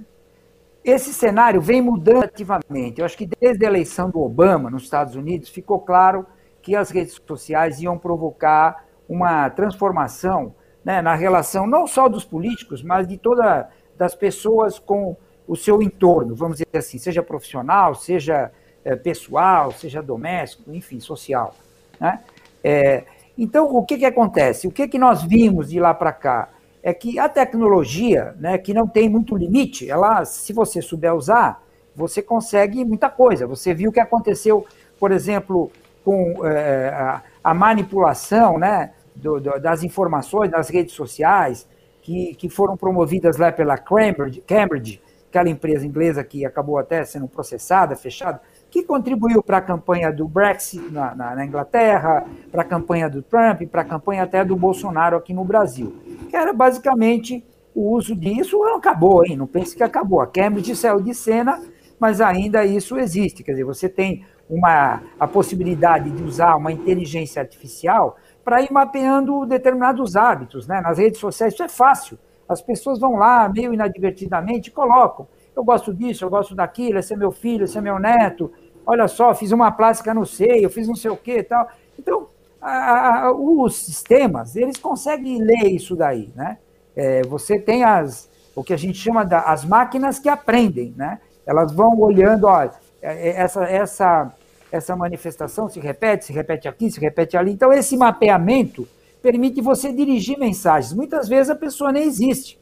esse cenário vem mudando ativamente. Eu acho que desde a eleição do Obama nos Estados Unidos ficou claro que as redes sociais iam provocar uma transformação né, na relação não só dos políticos, mas de todas das pessoas com o seu entorno, vamos dizer assim, seja profissional, seja é, pessoal, seja doméstico, enfim, social. Né? É, então, o que, que acontece? O que, que nós vimos de lá para cá? É que a tecnologia, né, que não tem muito limite, ela, se você souber usar, você consegue muita coisa. Você viu o que aconteceu, por exemplo, com é, a, a, manipulação né, do, do, das informações nas redes sociais, que, que foram promovidas lá pela Cambridge, Cambridge, aquela empresa inglesa que acabou até sendo processada, fechada que contribuiu para a campanha do Brexit na, na, na Inglaterra, para a campanha do Trump, para a campanha até do Bolsonaro aqui no Brasil. Que era basicamente o uso disso, não acabou, hein? Não pense que acabou. A Cambridge saiu de cena, mas ainda isso existe. Quer dizer, você tem uma, a possibilidade de usar uma inteligência artificial para ir mapeando determinados hábitos. Né? Nas redes sociais isso é fácil. As pessoas vão lá, meio inadvertidamente, colocam eu gosto disso, eu gosto daquilo, esse é meu filho, esse é meu neto, olha só, fiz uma plástica no seio, fiz não sei o que e tal. Então, a, a, os sistemas, eles conseguem ler isso daí, né? É, você tem as, o que a gente chama das as máquinas que aprendem, né? Elas vão olhando, olha, é, é, essa, essa, essa manifestação se repete, se repete aqui, se repete ali. Então, esse mapeamento permite você dirigir mensagens. Muitas vezes a pessoa nem existe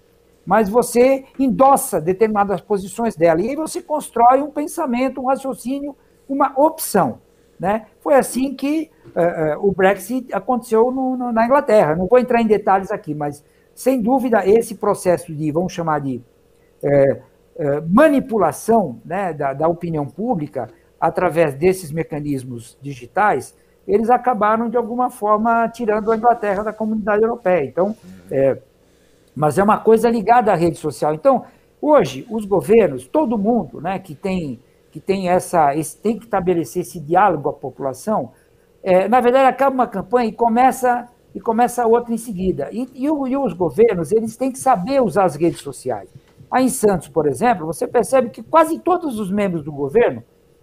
mas você endossa determinadas posições dela. E aí você constrói um pensamento, um raciocínio, uma opção. Né? Foi assim que uh, uh, o Brexit aconteceu no, no, na Inglaterra. Não vou entrar em detalhes aqui, mas sem dúvida esse processo de, vamos chamar de uh, manipulação né, da, da, opinião pública através desses mecanismos digitais, eles acabaram de alguma forma tirando a Inglaterra da comunidade europeia. Então, mas é uma coisa ligada à rede social. Então, hoje, os governos, todo mundo né, que tem que tem essa esse, tem que estabelecer esse diálogo a população, é, na verdade acaba uma campanha e começa e começa outra em seguida. E, e, e, os governos eles têm que saber usar as redes sociais. Aí em Santos, por exemplo, você percebe que quase todos os membros do governo,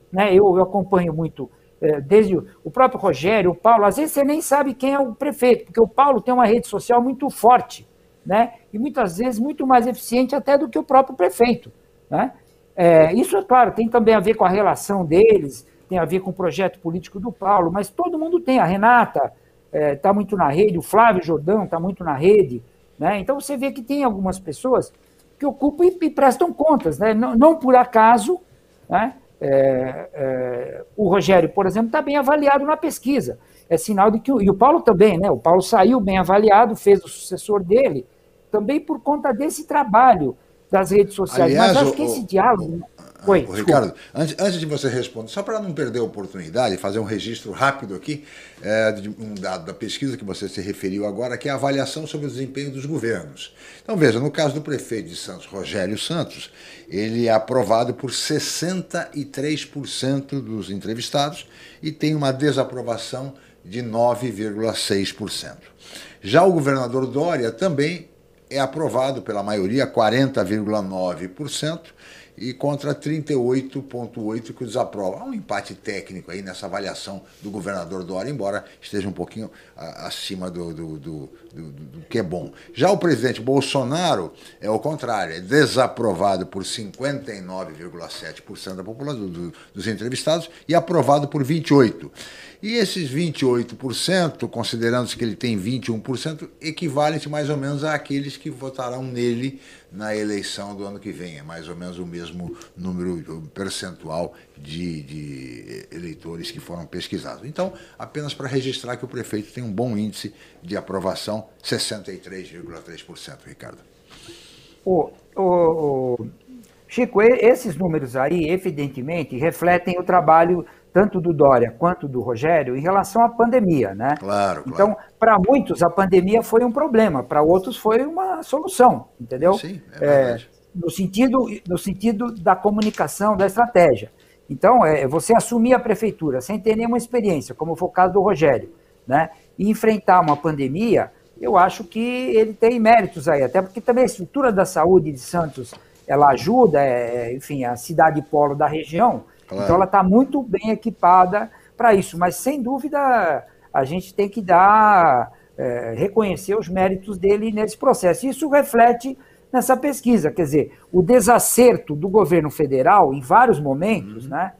né, eu, eu acompanho muito é, desde o próprio Rogério, o Paulo, às vezes você nem sabe quem é o prefeito, porque o Paulo tem uma rede social muito forte né? e muitas vezes muito mais eficiente até do que o próprio prefeito. Né? É, isso, é claro, tem também a ver com a relação deles, tem a ver com o projeto político do Paulo, mas todo mundo tem. A Renata está é, tá muito na rede, o Flávio Jordão está muito na rede. Né? Então você vê que tem algumas pessoas que ocupam e, e prestam contas. Né? Não, não por acaso, né? É, é, o Rogério, por exemplo, está bem avaliado na pesquisa. É sinal de que. E o Paulo também, né? O Paulo saiu bem avaliado, fez o sucessor dele também por conta desse trabalho das redes sociais. Aliás, Mas acho que esse diálogo. Oi, Ricardo, antes, antes, de você responder, só para não perder a oportunidade, fazer um registro rápido aqui é, de um dado da pesquisa que você se referiu agora, que é a avaliação sobre o desempenho dos governos. Então, veja, no caso do prefeito de Santos, Rogério Santos, ele é aprovado por 63% dos entrevistados e tem uma desaprovação de 9,6%. Já o governador Dória também é aprovado pela maioria, 40,9%, e contra 38,8% que o desaprova. Há um empate técnico aí nessa avaliação do governador Dória, embora esteja um pouquinho acima do, do, do, do, que é bom. Já o presidente Bolsonaro é o contrário, é desaprovado por 59,7% da população dos entrevistados e aprovado por 28%. E esses 28%, considerando-se que ele tem 21%, equivalem mais ou menos àqueles que votarão nele na eleição do ano que vem. É mais ou menos o mesmo número percentual de, de eleitores que foram pesquisados. Então, apenas para registrar que o prefeito tem um bom índice de aprovação, 63,3%, Ricardo. O, o, o, Chico, esses números aí, evidentemente, refletem o trabalho tanto do Dória quanto do Rogério, em relação à pandemia, né? Claro. Então, para muitos, a pandemia foi um problema, para outros foi uma solução, entendeu? Sim, é verdade. É, no, sentido, no sentido da comunicação, da estratégia. Então, é, você assumir a prefeitura sem ter nenhuma experiência, como foi o caso do Rogério, né? e enfrentar uma pandemia, eu acho que ele tem méritos aí, até porque também a estrutura da saúde de Santos ela ajuda, é, enfim, a cidade polo da região, claro. então ela está muito bem equipada para isso, mas sem dúvida a gente tem que dar, é, reconhecer os méritos dele nesse processo. Isso reflete nessa pesquisa, quer dizer, o desacerto do governo federal em vários momentos, uhum. né,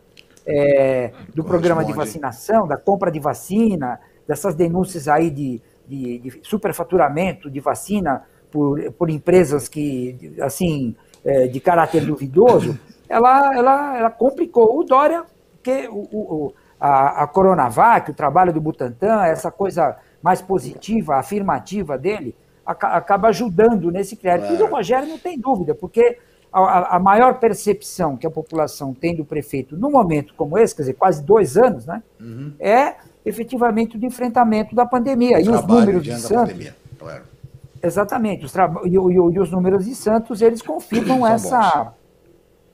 é, do programa de vacinação, da compra de vacina, dessas denúncias aí de, de, de superfaturamento de vacina por, por empresas que, assim, é, de caráter duvidoso, ela, ela, ela complicou. O Dória, que o, o, a, a Coronavac, o trabalho do Butantan, essa coisa mais positiva, afirmativa dele, acaba ajudando nesse crédito. Claro. E o Rogério não tem dúvida, porque a, a, maior percepção que a população tem do prefeito no momento como esse, quer dizer, quase dois anos, né, uhum. é efetivamente o enfrentamento da pandemia. O e os números de Santos. Pandemia, claro. Exatamente. Os e, e, e, os números de Santos, eles confirmam essa,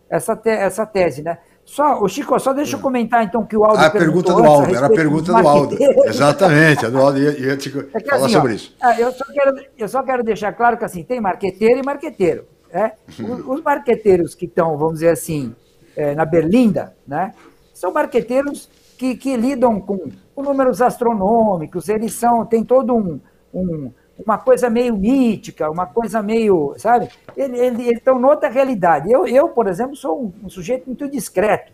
essa, te... essa tese, né? Só, o Chico, só deixa eu comentar então que o Aldo. Ah, a pergunta do Aldo, era a pergunta do Aldo. Exatamente, a do Aldo ia, ia te é falar assim, sobre ó, isso. Ah, eu só, quero, eu só quero deixar claro que assim, tem marqueteiro e marqueteiro. Né? Os, os marqueteiros que estão, vamos dizer assim, é, na Berlinda, né? São marqueteiros que, que lidam com, com, números astronômicos, eles são, tem todo um, um uma coisa meio mítica, uma coisa meio, sabe? Eles ele, ele estão noutra realidade. Eu, eu, por exemplo, sou um, um, sujeito muito discreto.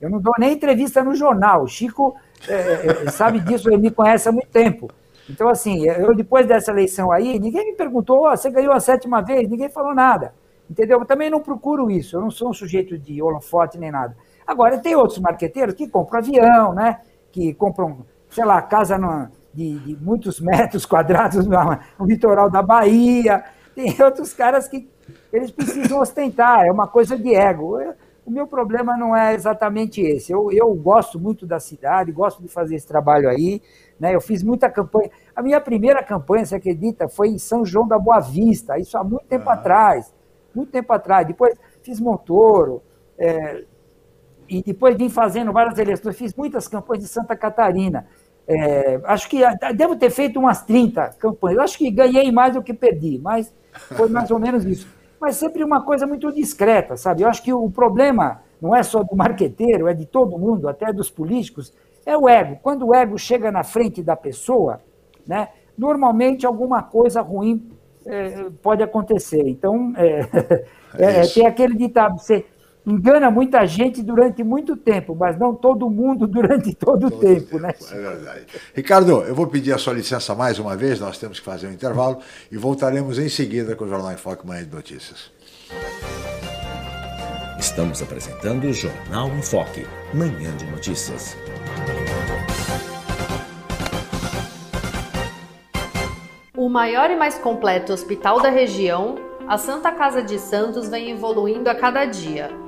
Eu não dou nem entrevista no jornal. O Chico é, é, sabe disso, ele me conhece há muito tempo. Então, assim, eu depois dessa eleição aí, ninguém me perguntou, oh, você ganhou a sétima vez, ninguém falou nada. Entendeu? Eu também não procuro isso, eu não sou um sujeito de holofote nem nada. Agora, tem outros marqueteiros que compram avião, né? Que compram, sei lá, casa no, de, de muitos metros quadrados no, litoral da Bahia. Tem outros caras que eles precisam ostentar, é uma coisa de ego. O meu problema não é exatamente esse. Eu, eu gosto muito da cidade, gosto de fazer esse trabalho aí. Né? Eu fiz muita campanha. A minha primeira campanha, você acredita, foi em São João da Boa Vista, isso há muito tempo atrás. Muito tempo atrás. Depois fiz Montoro, é, e depois vim fazendo várias eleições, fiz muitas campanhas de Santa Catarina. É, acho que devo ter feito umas 30 campanhas. Acho que ganhei mais do que perdi, mas foi mais ou menos isso. Mas sempre uma coisa muito discreta, sabe? Eu acho que o problema não é só do marqueteiro, é de todo mundo, até dos políticos, é o ego. Quando o ego chega na frente da pessoa, né, normalmente alguma coisa ruim é, pode acontecer. Então, é, é, é tem aquele ditado: você engana muita gente durante muito tempo, mas não todo mundo durante todo, o tempo, tempo, né? É verdade. Ricardo, eu vou pedir a sua licença mais uma vez, nós temos que fazer um intervalo e voltaremos em seguida com o Jornal em Foque Manhã de Notícias. Estamos apresentando o Jornal em Foque, Manhã de Notícias. O maior e mais completo hospital da região, a Santa Casa de Santos vem evoluindo a cada dia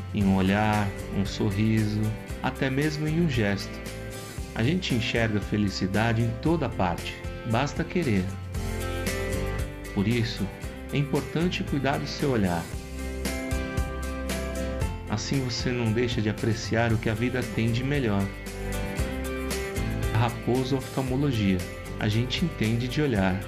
em um olhar, um sorriso, até mesmo em um gesto. A gente enxerga felicidade em toda parte, basta querer. Por isso, é importante cuidar do seu olhar. Assim você não deixa de apreciar o que a vida tem de melhor. Raposo Oftalmologia, a gente entende de olhar.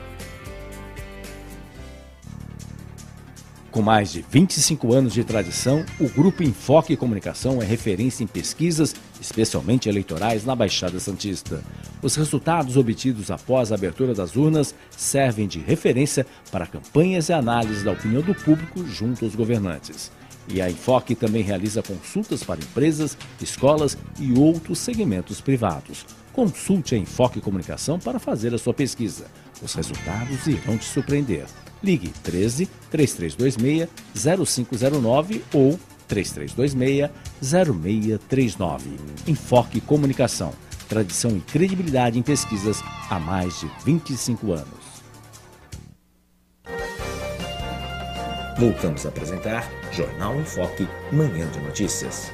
Com mais de 25 anos de tradição, o Grupo Enfoque Comunicação é referência em pesquisas, especialmente eleitorais, na Baixada Santista. Os resultados obtidos após a abertura das urnas servem de referência para campanhas e análises da opinião do público junto aos governantes. E a Enfoque também realiza consultas para empresas, escolas e outros segmentos privados. Consulte a Enfoque Comunicação para fazer a sua pesquisa. Os resultados irão te surpreender. Ligue 13 3326 0509 ou 3326 0639. Enfoque Comunicação. Tradição e credibilidade em pesquisas há mais de 25 anos. Voltamos a apresentar Jornal em Foque, Manhã de Notícias.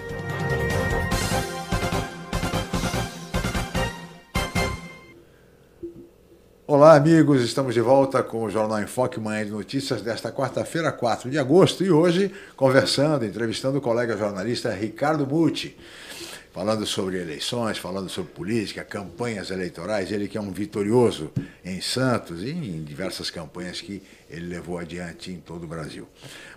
Olá, amigos. Estamos de volta com o Jornal em Foque, Manhã de Notícias desta quarta-feira, 4 de agosto. E hoje, conversando, entrevistando o colega jornalista Ricardo Muti, falando sobre eleições, falando sobre política, campanhas eleitorais. Ele que é um vitorioso em Santos e em diversas campanhas que ele levou adiante em todo o Brasil.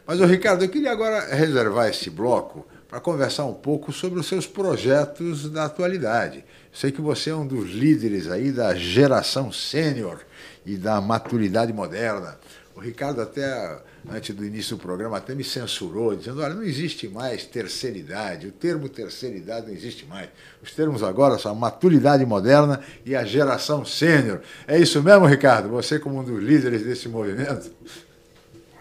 Mas, o Ricardo, eu queria agora reservar esse bloco para conversar um pouco sobre os seus projetos da atualidade. Sei que você é um dos líderes aí da geração sênior e da maturidade moderna. O Ricardo até antes do início do programa até me censurou, dizendo, olha, não existe mais terceira idade, o termo terceira idade não existe mais. Os termos agora são a maturidade moderna e a geração sênior. É isso mesmo, Ricardo? Você como um dos líderes desse movimento?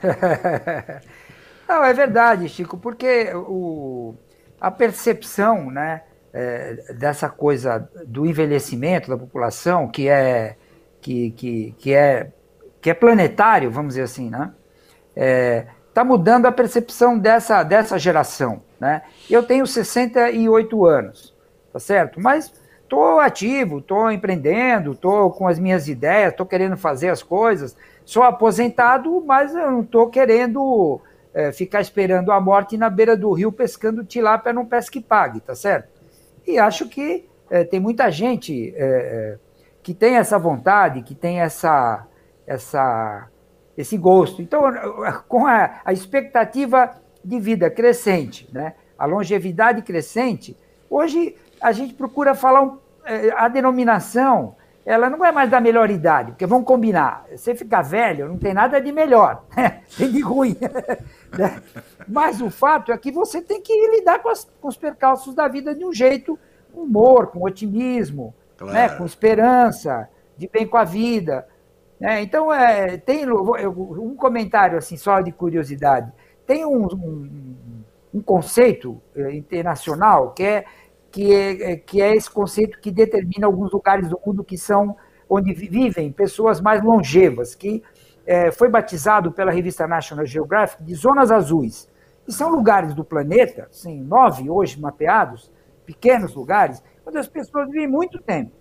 não, é verdade, Chico, porque o, a percepção, né, é, dessa coisa do envelhecimento da população, que é, que, que, que é, que é planetário, vamos dizer assim, né? Está é, tá mudando a percepção dessa, dessa geração. Né? Eu tenho 68 anos, tá certo? Mas estou ativo, estou empreendendo, estou com as minhas ideias, estou querendo fazer as coisas. Sou aposentado, mas eu não estou querendo é, ficar esperando a morte na beira do rio pescando tilápia num pesque pague, tá certo? E acho que é, tem muita gente é, é, que tem essa vontade, que tem essa, essa, esse gosto. Então, com a, a expectativa de vida crescente, né, a longevidade crescente, hoje a gente procura falar um, é, a denominação ela não é mais da melhor idade, porque vamos combinar, você ficar velho não tem nada de melhor, né? tem de ruim. Né? Mas o fato é que você tem que lidar com, as, com os percalços da vida de um jeito, com humor, com otimismo, claro. né? com esperança, de bem com a vida. Né? Então, é, tem um comentário assim, só de curiosidade. Tem um, um, um conceito é, internacional que é, que, é, que é esse conceito que determina alguns lugares do mundo que são onde vivem pessoas mais longevas, que é, foi batizado pela revista National Geographic de zonas azuis. E são lugares do planeta, sim, nove hoje mapeados, pequenos lugares, onde as pessoas vivem muito tempo.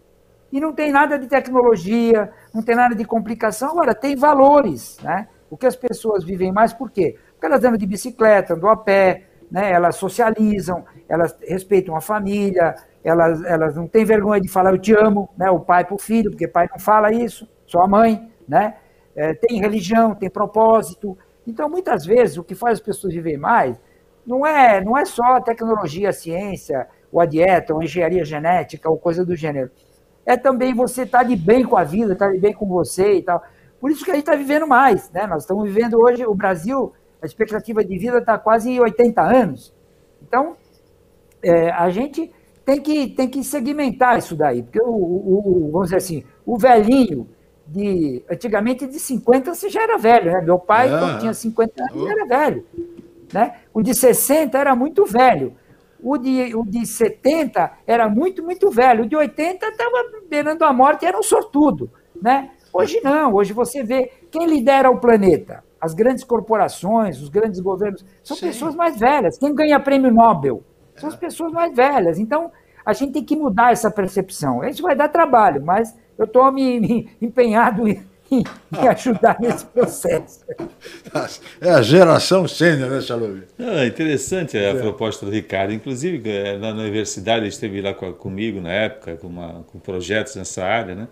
E não tem nada de tecnologia, não tem nada de complicação. Agora, tem valores. Né? O que as pessoas vivem mais, por quê? Porque elas andam de bicicleta, andam a pé, né? elas socializam, elas respeitam a família, elas, elas não têm vergonha de falar eu te amo, né? o pai para o filho, porque pai não fala isso, só a mãe. Né? é, tem religião, tem propósito. Então, muitas vezes, o que faz as pessoas viver mais não é, não é só a tecnologia, a ciência, ou a dieta, ou a engenharia genética, ou coisa do gênero. É também você estar tá de bem com a vida, estar tá de bem com você e tal. Por isso que a gente está vivendo mais. Né? Nós estamos vivendo hoje, o Brasil, a expectativa de vida está quase 80 anos. Então, é, a gente tem que, tem que segmentar isso daí, porque o, o, o, vamos dizer assim, o velhinho de. Antigamente, de 50 você já era velho, né? Meu pai, é. quando tinha 50 anos, era velho. Né? O de 60 era muito velho. O de, o de 70 era muito, muito velho. O de 80 estava beirando a morte era um sortudo. Né? Hoje não, hoje você vê quem lidera o planeta. As grandes corporações, os grandes governos, são Sim. pessoas mais velhas. Quem ganha prêmio Nobel são as pessoas mais velhas. Então, a gente tem que mudar essa percepção. Isso vai dar trabalho, mas eu estou me, me, empenhado em, em, em ajudar nesse processo. É a geração sênior, né, Chalub? Ah, interessante a proposta do Ricardo. Inclusive, eh, na universidade, ele esteve lá com- comigo na época, com, uma- com projetos nessa área, né?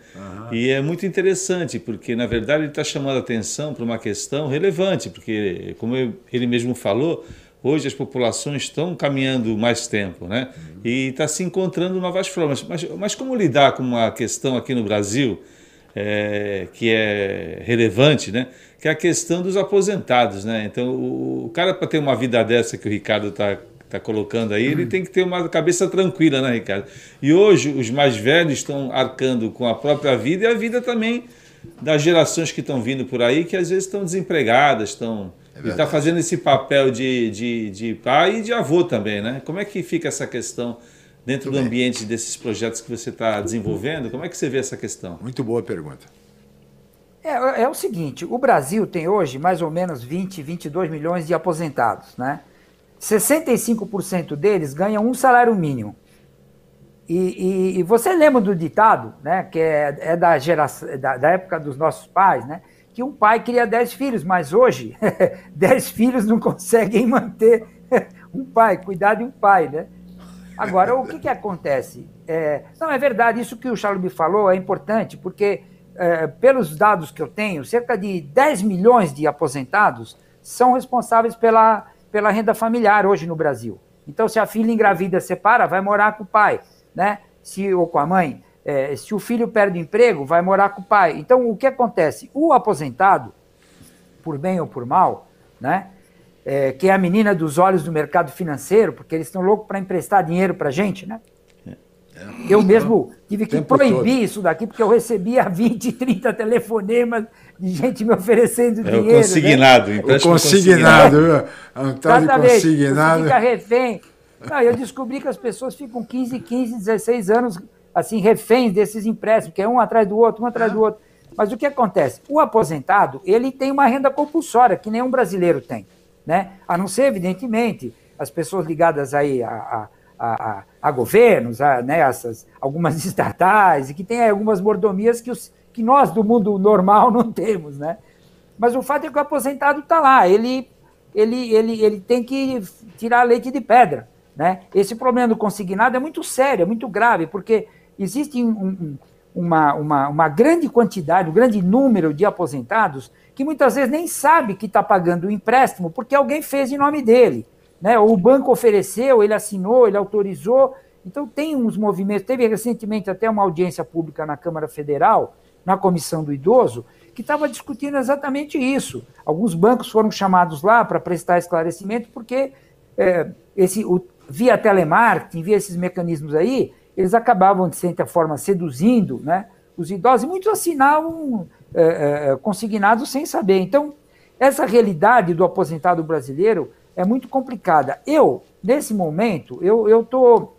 E é muito interessante, porque, na verdade, ele está chamando a atenção para uma questão relevante, porque, como ele mesmo falou, hoje as populações estão caminhando mais tempo, né? E está se encontrando novas formas. Mas, mas como lidar com uma questão aqui no Brasil é, que é relevante, né? Que é a questão dos aposentados, né? Então, o, o cara para ter uma vida dessa que o Ricardo está tá colocando aí, ele tem que ter uma cabeça tranquila, né, Ricardo? E hoje os mais velhos estão arcando com a própria vida e a vida também das gerações que estão vindo por aí, que às vezes estão desempregadas, estão e está fazendo esse papel de, de, de pai e de avô também, né? Como é que fica essa questão dentro do ambiente desses projetos que você está desenvolvendo? Como é que você vê essa questão? Muito boa pergunta. É, é o seguinte, o Brasil tem hoje mais ou menos 20, 22 milhões de aposentados, né? 65% deles ganham um salário mínimo. E, e- e você lembra do ditado, né, que é, é da, geração, da, da época dos nossos pais, né, que um pai cria 10 filhos, mas hoje 10 filhos não conseguem manter um pai, cuidar de um pai, né? Agora, o que, que acontece? É, não, é verdade, isso que o Charles me falou é importante, porque, é, pelos dados que eu tenho, cerca de 10 milhões de aposentados são responsáveis pela, pela renda familiar hoje no Brasil. Então, se a filha engravida separa, vai morar com o pai, né? Se, ou com a mãe. É, se o filho perde o emprego, vai morar com o pai. Então, o que acontece? O aposentado, por bem ou por mal, né? É, que é a menina dos olhos do mercado financeiro, porque eles estão loucos para emprestar dinheiro para a gente, né? Eu mesmo tive que tempo proibir todo. isso daqui, porque eu recebia 20, 30 telefonemas de gente me oferecendo É o dinheiro. consignado, né? o O consignado, viu? É um tal de Exatamente. consignado. Você fica refém. Não, eu descobri que as pessoas ficam 15, 15, 16 anos assim, reféns desses empréstimos, que é um atrás do outro, um atrás do outro. Mas o que acontece? O aposentado, ele tem uma renda compulsória, que nenhum brasileiro tem. Né? A não ser, evidentemente, as pessoas ligadas aí a, a, a, a- governos, a, né, essas, algumas estatais, e que tem algumas mordomias que, os, que nós do mundo normal não temos. Né? Mas o fato é que o aposentado está lá, ele, ele, ele, ele tem que tirar leite de pedra. Né? Esse problema do consignado é muito sério, é muito grave, porque existe um- um- uma, uma, uma grande quantidade, um grande número de aposentados que muitas vezes nem sabe que está pagando o empréstimo porque alguém fez em nome dele. Né? Ou o banco ofereceu, ele assinou, ele autorizou. Então tem uns movimentos. Teve recentemente até uma audiência pública na Câmara Federal, na Comissão do Idoso, que estava discutindo exatamente isso. Alguns bancos foram chamados lá para prestar esclarecimento, porque é, esse, o- via telemarketing, via esses mecanismos aí, eles acabavam, de certa forma, seduzindo né, os idosos, e muitos assinavam é, é, consignados sem saber. Então, essa realidade do aposentado brasileiro é muito complicada. Eu, nesse momento, eu estou,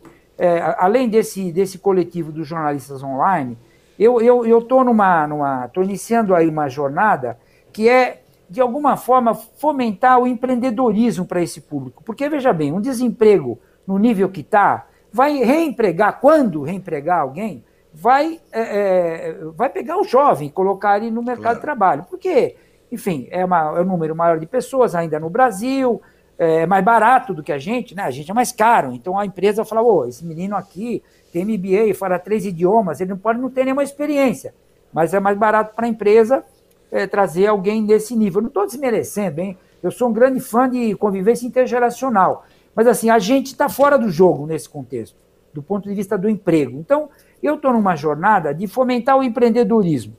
além desse, desse coletivo dos jornalistas online, eu estou eu, numa, numa, tô iniciando aí uma jornada que é, de alguma forma, fomentar o empreendedorismo para esse público. Porque, veja bem, um desemprego no nível que está, vai reempregar, quando reempregar alguém, vai, é, é, vai pegar o jovem e colocar ele no mercado de trabalho. Porque, enfim, é, uma, é um número maior de pessoas ainda no Brasil, é mais barato do que a gente, né? A gente é mais caro. Então a empresa fala: ô, esse menino aqui tem MBA, fala três idiomas, ele não pode não ter nenhuma experiência, mas é mais barato para a empresa é, trazer alguém desse nível. Eu não estou desmerecendo, hein? Eu sou um grande fã de convivência intergeracional. Mas assim, a gente está fora do jogo nesse contexto, do ponto de vista do emprego. Então, eu estou numa jornada de fomentar o empreendedorismo.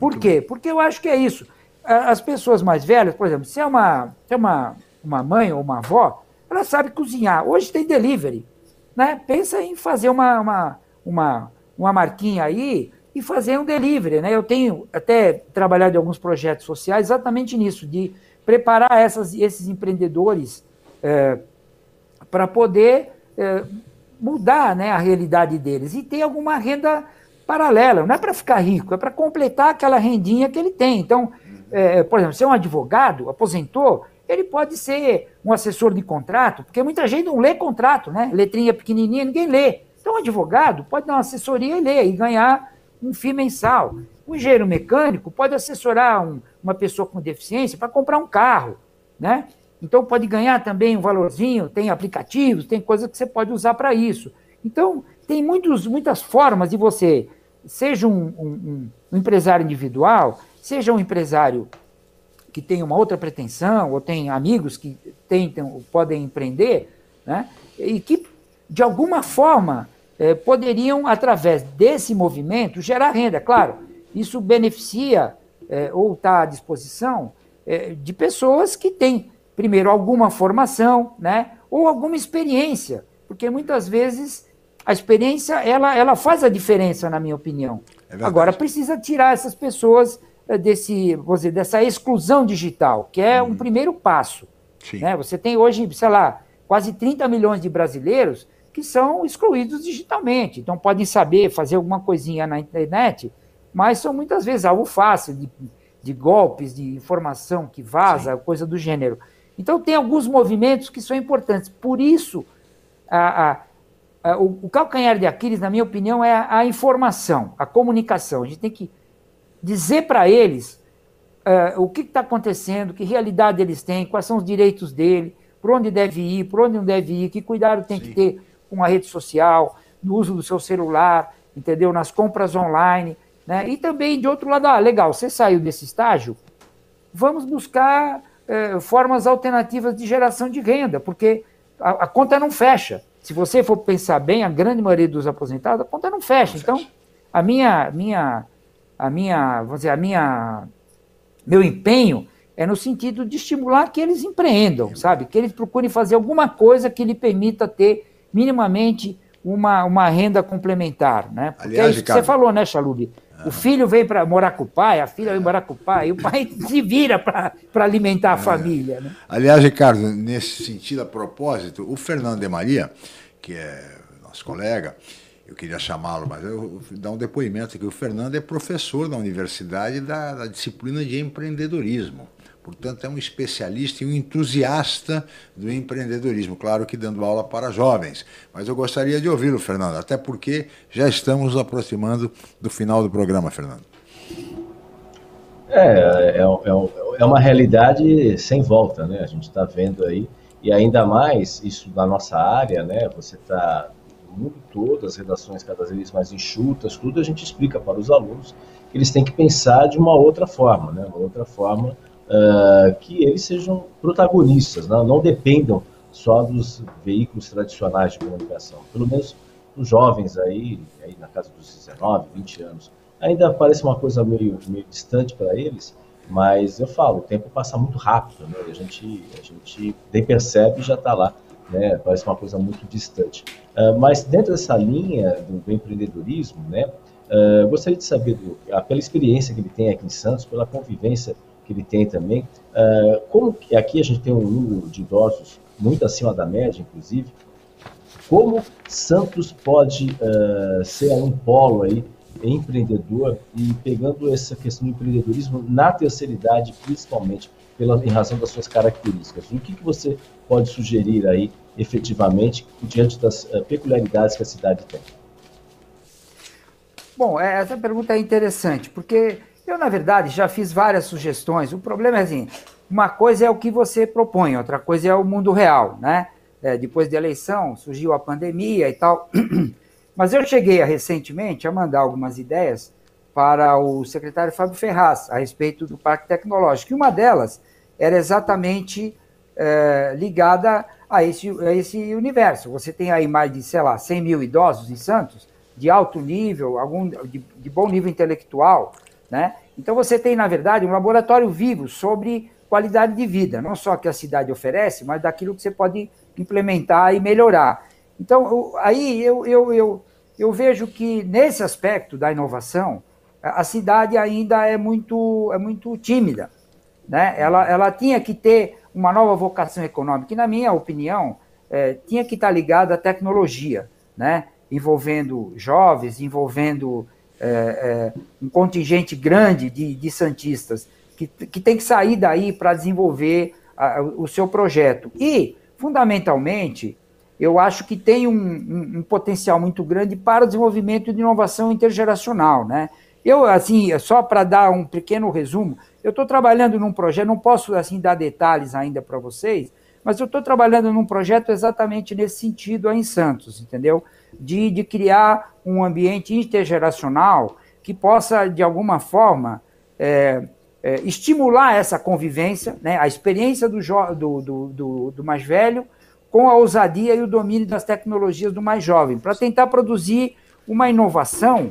Por quê? Porque eu acho que é isso. As pessoas mais velhas, por exemplo, se é uma, se é uma, uma mãe ou uma avó, ela sabe cozinhar. Hoje tem delivery. Né? Pensa em fazer uma, uma, uma, uma marquinha aí e fazer um delivery. Né? Eu tenho até trabalhado em alguns projetos sociais exatamente nisso, de preparar essas, esses empreendedores é, para poder é, mudar né, a realidade deles e ter alguma renda paralela. Não é para ficar rico, é para completar aquela rendinha que ele tem. Então, é, por exemplo, se é um advogado, aposentou, ele pode ser um assessor de contrato, porque muita gente não lê contrato, né? Letrinha pequenininha, ninguém lê. Então, um advogado pode dar uma assessoria e ler e ganhar um FII mensal. O engenheiro mecânico pode assessorar um, uma pessoa com deficiência para comprar um carro, né? Então pode ganhar também um valorzinho, tem aplicativos, tem coisas que você pode usar para isso. Então, tem muitos, muitas formas de você, seja um, um, um empresário individual, seja um empresário que tem uma outra pretensão, ou tem amigos que tentam, podem empreender, né? e que, de alguma forma, eh, poderiam, através desse movimento, gerar renda. Claro, isso beneficia eh, ou está à disposição eh, de pessoas que têm, primeiro, alguma formação, né? ou alguma experiência, porque muitas vezes a experiência ela, ela faz a diferença, na minha opinião. É Agora, precisa tirar essas pessoas desse, vou dizer, dessa exclusão digital, que é hum. um uhum. primeiro passo. Né? Você tem hoje, sei lá, quase 30 milhões de brasileiros que são excluídos digitalmente. Então, podem saber fazer alguma coisinha na internet, mas são muitas vezes algo fácil de, de golpes, de informação que vaza, Sim. coisa do gênero. Então, tem alguns movimentos que são importantes. Por isso, a, a, a, o, o, calcanhar de Aquiles, na minha opinião, é a, informação, a comunicação. A gente tem que dizer para eles uh, o que está acontecendo, que realidade eles têm, quais são os direitos dele, por onde deve ir, por onde não deve ir, que cuidado tem Sim. que ter com a rede social, no uso do seu celular, entendeu? Nas compras online, né? E também, de outro lado, ah, legal, você saiu desse estágio, vamos buscar eh, formas alternativas de geração de renda, porque a, a, conta não fecha. Se você for pensar bem, a grande maioria dos aposentados, a conta não fecha. Não então, fecha. a minha, minha, a minha, vamos dizer, a minha, meu empenho é no sentido de estimular que eles empreendam, sabe? Que eles procurem fazer alguma coisa que lhe permita ter minimamente uma, uma renda complementar, né? Porque Aliás, é isso que você falou, né, Chalubi? O filho vem para morar com o pai, a filha vem morar com o pai, e o pai se vira para alimentar a é. família. Né? Aliás, Ricardo, nesse sentido, a propósito, o Fernando de Maria, que é nosso colega, eu queria chamá-lo, mas eu vou dar um depoimento aqui. O Fernando é professor da universidade da, da disciplina de empreendedorismo. Portanto, é um especialista e um entusiasta do empreendedorismo, claro que dando aula para jovens. Mas eu gostaria de ouvi-lo, Fernando, até porque já estamos aproximando do final do programa, Fernando. É, é, é, é uma realidade sem volta, né? A gente está vendo aí, e ainda mais isso na nossa área, né? Você está mundo todo, as redações cada vez mais enxutas, tudo a gente explica para os alunos que eles têm que pensar de uma outra forma, né? Uma outra forma uh, que eles sejam protagonistas, não, não dependam só dos veículos tradicionais de comunicação. Pelo menos os jovens aí, aí na casa dos 19, 20 anos, ainda parece uma coisa meio, meio distante para eles, mas eu falo, o tempo passa muito rápido, né? A gente, a gente nem percebe e já está lá, né? Parece uma coisa muito distante. Uh, mas dentro dessa linha do, do empreendedorismo, né? Uh, gostaria de saber, do, pela experiência que ele tem aqui em Santos, pela convivência ele tem também. Uh, como que aqui a gente tem um número de idosos muito acima da média, inclusive, como Santos pode uh, ser um polo aí empreendedor e pegando essa questão do empreendedorismo na terceira idade, principalmente pela, em razão das suas características. O que, que você pode sugerir aí, efetivamente, diante das uh, peculiaridades que a cidade tem? Bom, é, essa pergunta é interessante, porque eu, na verdade, já fiz várias sugestões. O problema é assim: uma coisa é o que você propõe, outra coisa é o mundo real, né? É, depois da eleição surgiu a pandemia e tal. Mas eu cheguei a, recentemente a mandar algumas ideias para o secretário Fábio Ferraz a respeito do Parque Tecnológico. E uma delas era exatamente é, ligada a esse, a esse universo. Você tem aí mais de, sei lá, 100 mil idosos em Santos, de alto nível, algum, de, de bom nível intelectual, né? Então você tem, na verdade, um laboratório vivo sobre qualidade de vida, não só que a cidade oferece, mas daquilo que você pode implementar e melhorar. Então, aí eu, eu, eu, eu vejo que nesse aspecto da inovação, a cidade ainda é muito, é muito tímida. Né? Ela, ela tinha que ter uma nova vocação econômica, e, na minha opinião, é, tinha que estar ligada à tecnologia, né? envolvendo jovens, envolvendo é, é, um contingente grande de, de santistas que, que tem que sair daí para desenvolver a, o seu projeto. E, fundamentalmente, eu acho que tem um, um, um, potencial muito grande para o desenvolvimento de inovação intergeracional, né? Eu, assim, só para dar um pequeno resumo, eu estou trabalhando num projeto, não posso assim dar detalhes ainda para vocês, mas eu estou trabalhando num projeto exatamente nesse sentido aí em Santos, entendeu? De, de criar um ambiente intergeracional que possa, de alguma forma, é, é, estimular essa convivência, né, a experiência do, do, do, do, mais velho com a ousadia e o domínio das tecnologias do mais jovem, para tentar produzir uma inovação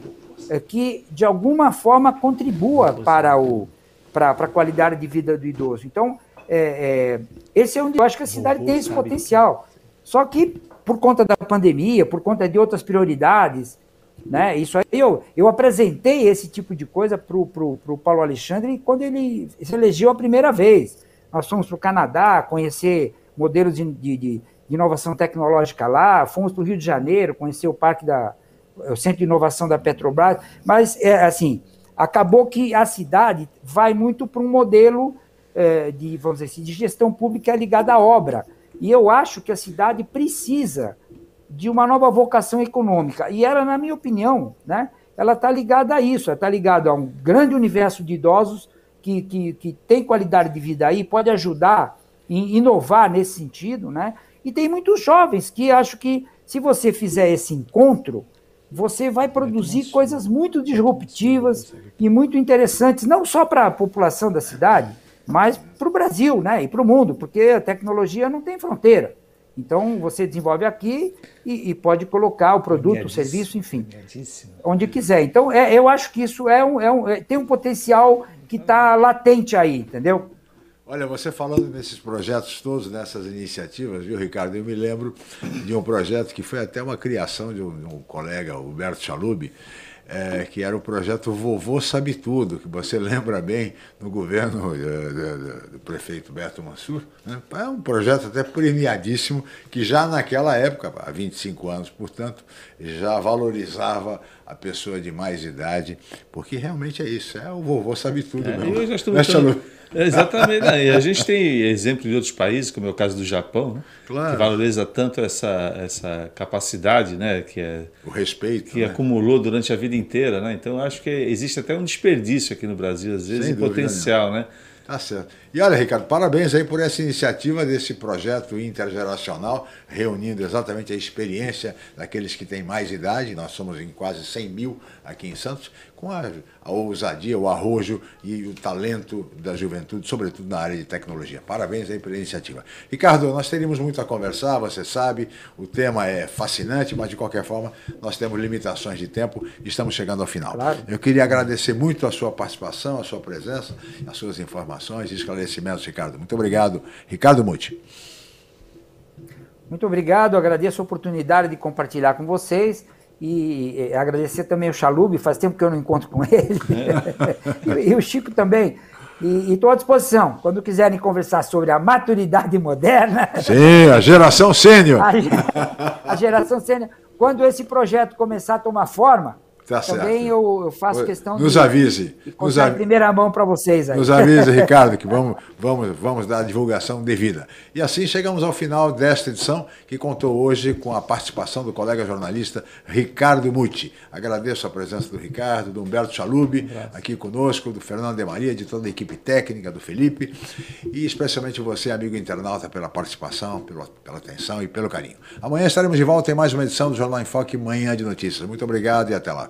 é, que, de alguma forma, contribua para, o, para, para a qualidade de vida do idoso. Então, é, é, esse é onde eu acho que a cidade tem esse potencial. Só que, por conta da pandemia, por conta de outras prioridades, né, isso aí eu, eu apresentei esse tipo de coisa para o Paulo Alexandre quando ele se elegeu a primeira vez. Nós fomos para o Canadá conhecer modelos de, de, de, inovação tecnológica lá, fomos para o Rio de Janeiro conhecer o parque da o Centro de Inovação da Petrobras, mas é assim, acabou que a cidade vai muito para um modelo é, de, vamos dizer assim, de gestão pública ligada à obra. E eu acho que a cidade precisa de uma nova vocação econômica. E ela, na minha opinião, né, ela está ligada a isso, ela está ligada a um grande universo de idosos que, que, que tem qualidade de vida aí, pode ajudar em inovar nesse sentido, né? E tem muitos jovens que acho que se você fizer esse encontro, você vai produzir coisas muito disruptivas e muito interessantes, não só para a população da cidade, mas para o Brasil né, e para o mundo, porque a tecnologia não tem fronteira. Então, você desenvolve aqui e, e pode colocar o produto, o serviço, enfim, onde quiser. Então, é, eu acho que isso é um, é um, é, tem um potencial que está latente aí, entendeu? Olha, você falando nesses projetos todos, nessas iniciativas, viu, Ricardo? Eu me lembro de um projeto que foi até uma criação de um, de um colega, o Humberto Chalubi, é, que era o projeto Vovô Sabe Tudo, que você lembra bem no governo do, do prefeito Beto Mansur. Né? É um projeto até premiadíssimo, que já naquela época, há 25 anos, portanto, já valorizava a pessoa de mais idade, porque realmente é isso, é o vovô sabe tudo é, mesmo. Eu já estou Exatamente. e a gente tem exemplo de outros países, como é o caso do Japão, né? claro. que valoriza tanto essa, essa capacidade, né? que é o respeito, que né? acumulou durante a vida inteira, né? Então acho que existe até um desperdício aqui no Brasil, às vezes, Sem em potencial, né? Tá certo. E olha, Ricardo, parabéns aí por essa iniciativa desse projeto intergeracional, reunindo exatamente a experiência daqueles que têm mais idade, nós somos em quase 100 mil aqui em Santos, com a, a ousadia, o arrojo e o talento da juventude, sobretudo na área de tecnologia. Parabéns aí pela iniciativa. Ricardo, nós teríamos muito a conversar, você sabe, o tema é fascinante, mas de qualquer forma nós temos limitações de tempo e estamos chegando ao final. Claro. Eu queria agradecer muito a sua participação, a sua presença, as suas informações e esclarecimentos, Ricardo. Muito obrigado. Ricardo Muti. Muito obrigado, agradeço a oportunidade de compartilhar com vocês e agradecer também o Chalub, faz tempo que eu não encontro com ele, é. e, e, o Chico também. E estou à disposição, quando quiserem conversar sobre a maturidade moderna. Sim, a geração sênior. A, a geração sênior. Quando esse projeto começar a tomar forma, Tá Também eu, eu, faço questão nos de, avise. de nos av... em primeira mão para vocês aí. Nos avise, Ricardo, que vamos, vamos, vamos dar a divulgação devida. E assim chegamos ao final desta edição, que contou hoje com a participação do colega jornalista Ricardo Muti. Agradeço a presença do Ricardo, do Humberto Chalub, aqui conosco, do Fernando de Maria, de toda a equipe técnica, do Felipe, e especialmente você, amigo internauta, pela participação, pela, pela atenção e pelo carinho. Amanhã estaremos de volta em mais uma edição do Jornal em Foque, Manhã de Notícias. Muito obrigado e até lá.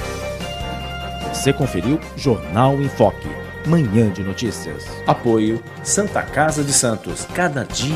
Você conferiu Jornal em Foque. Manhã de notícias. Apoio Santa Casa de Santos. Cada dia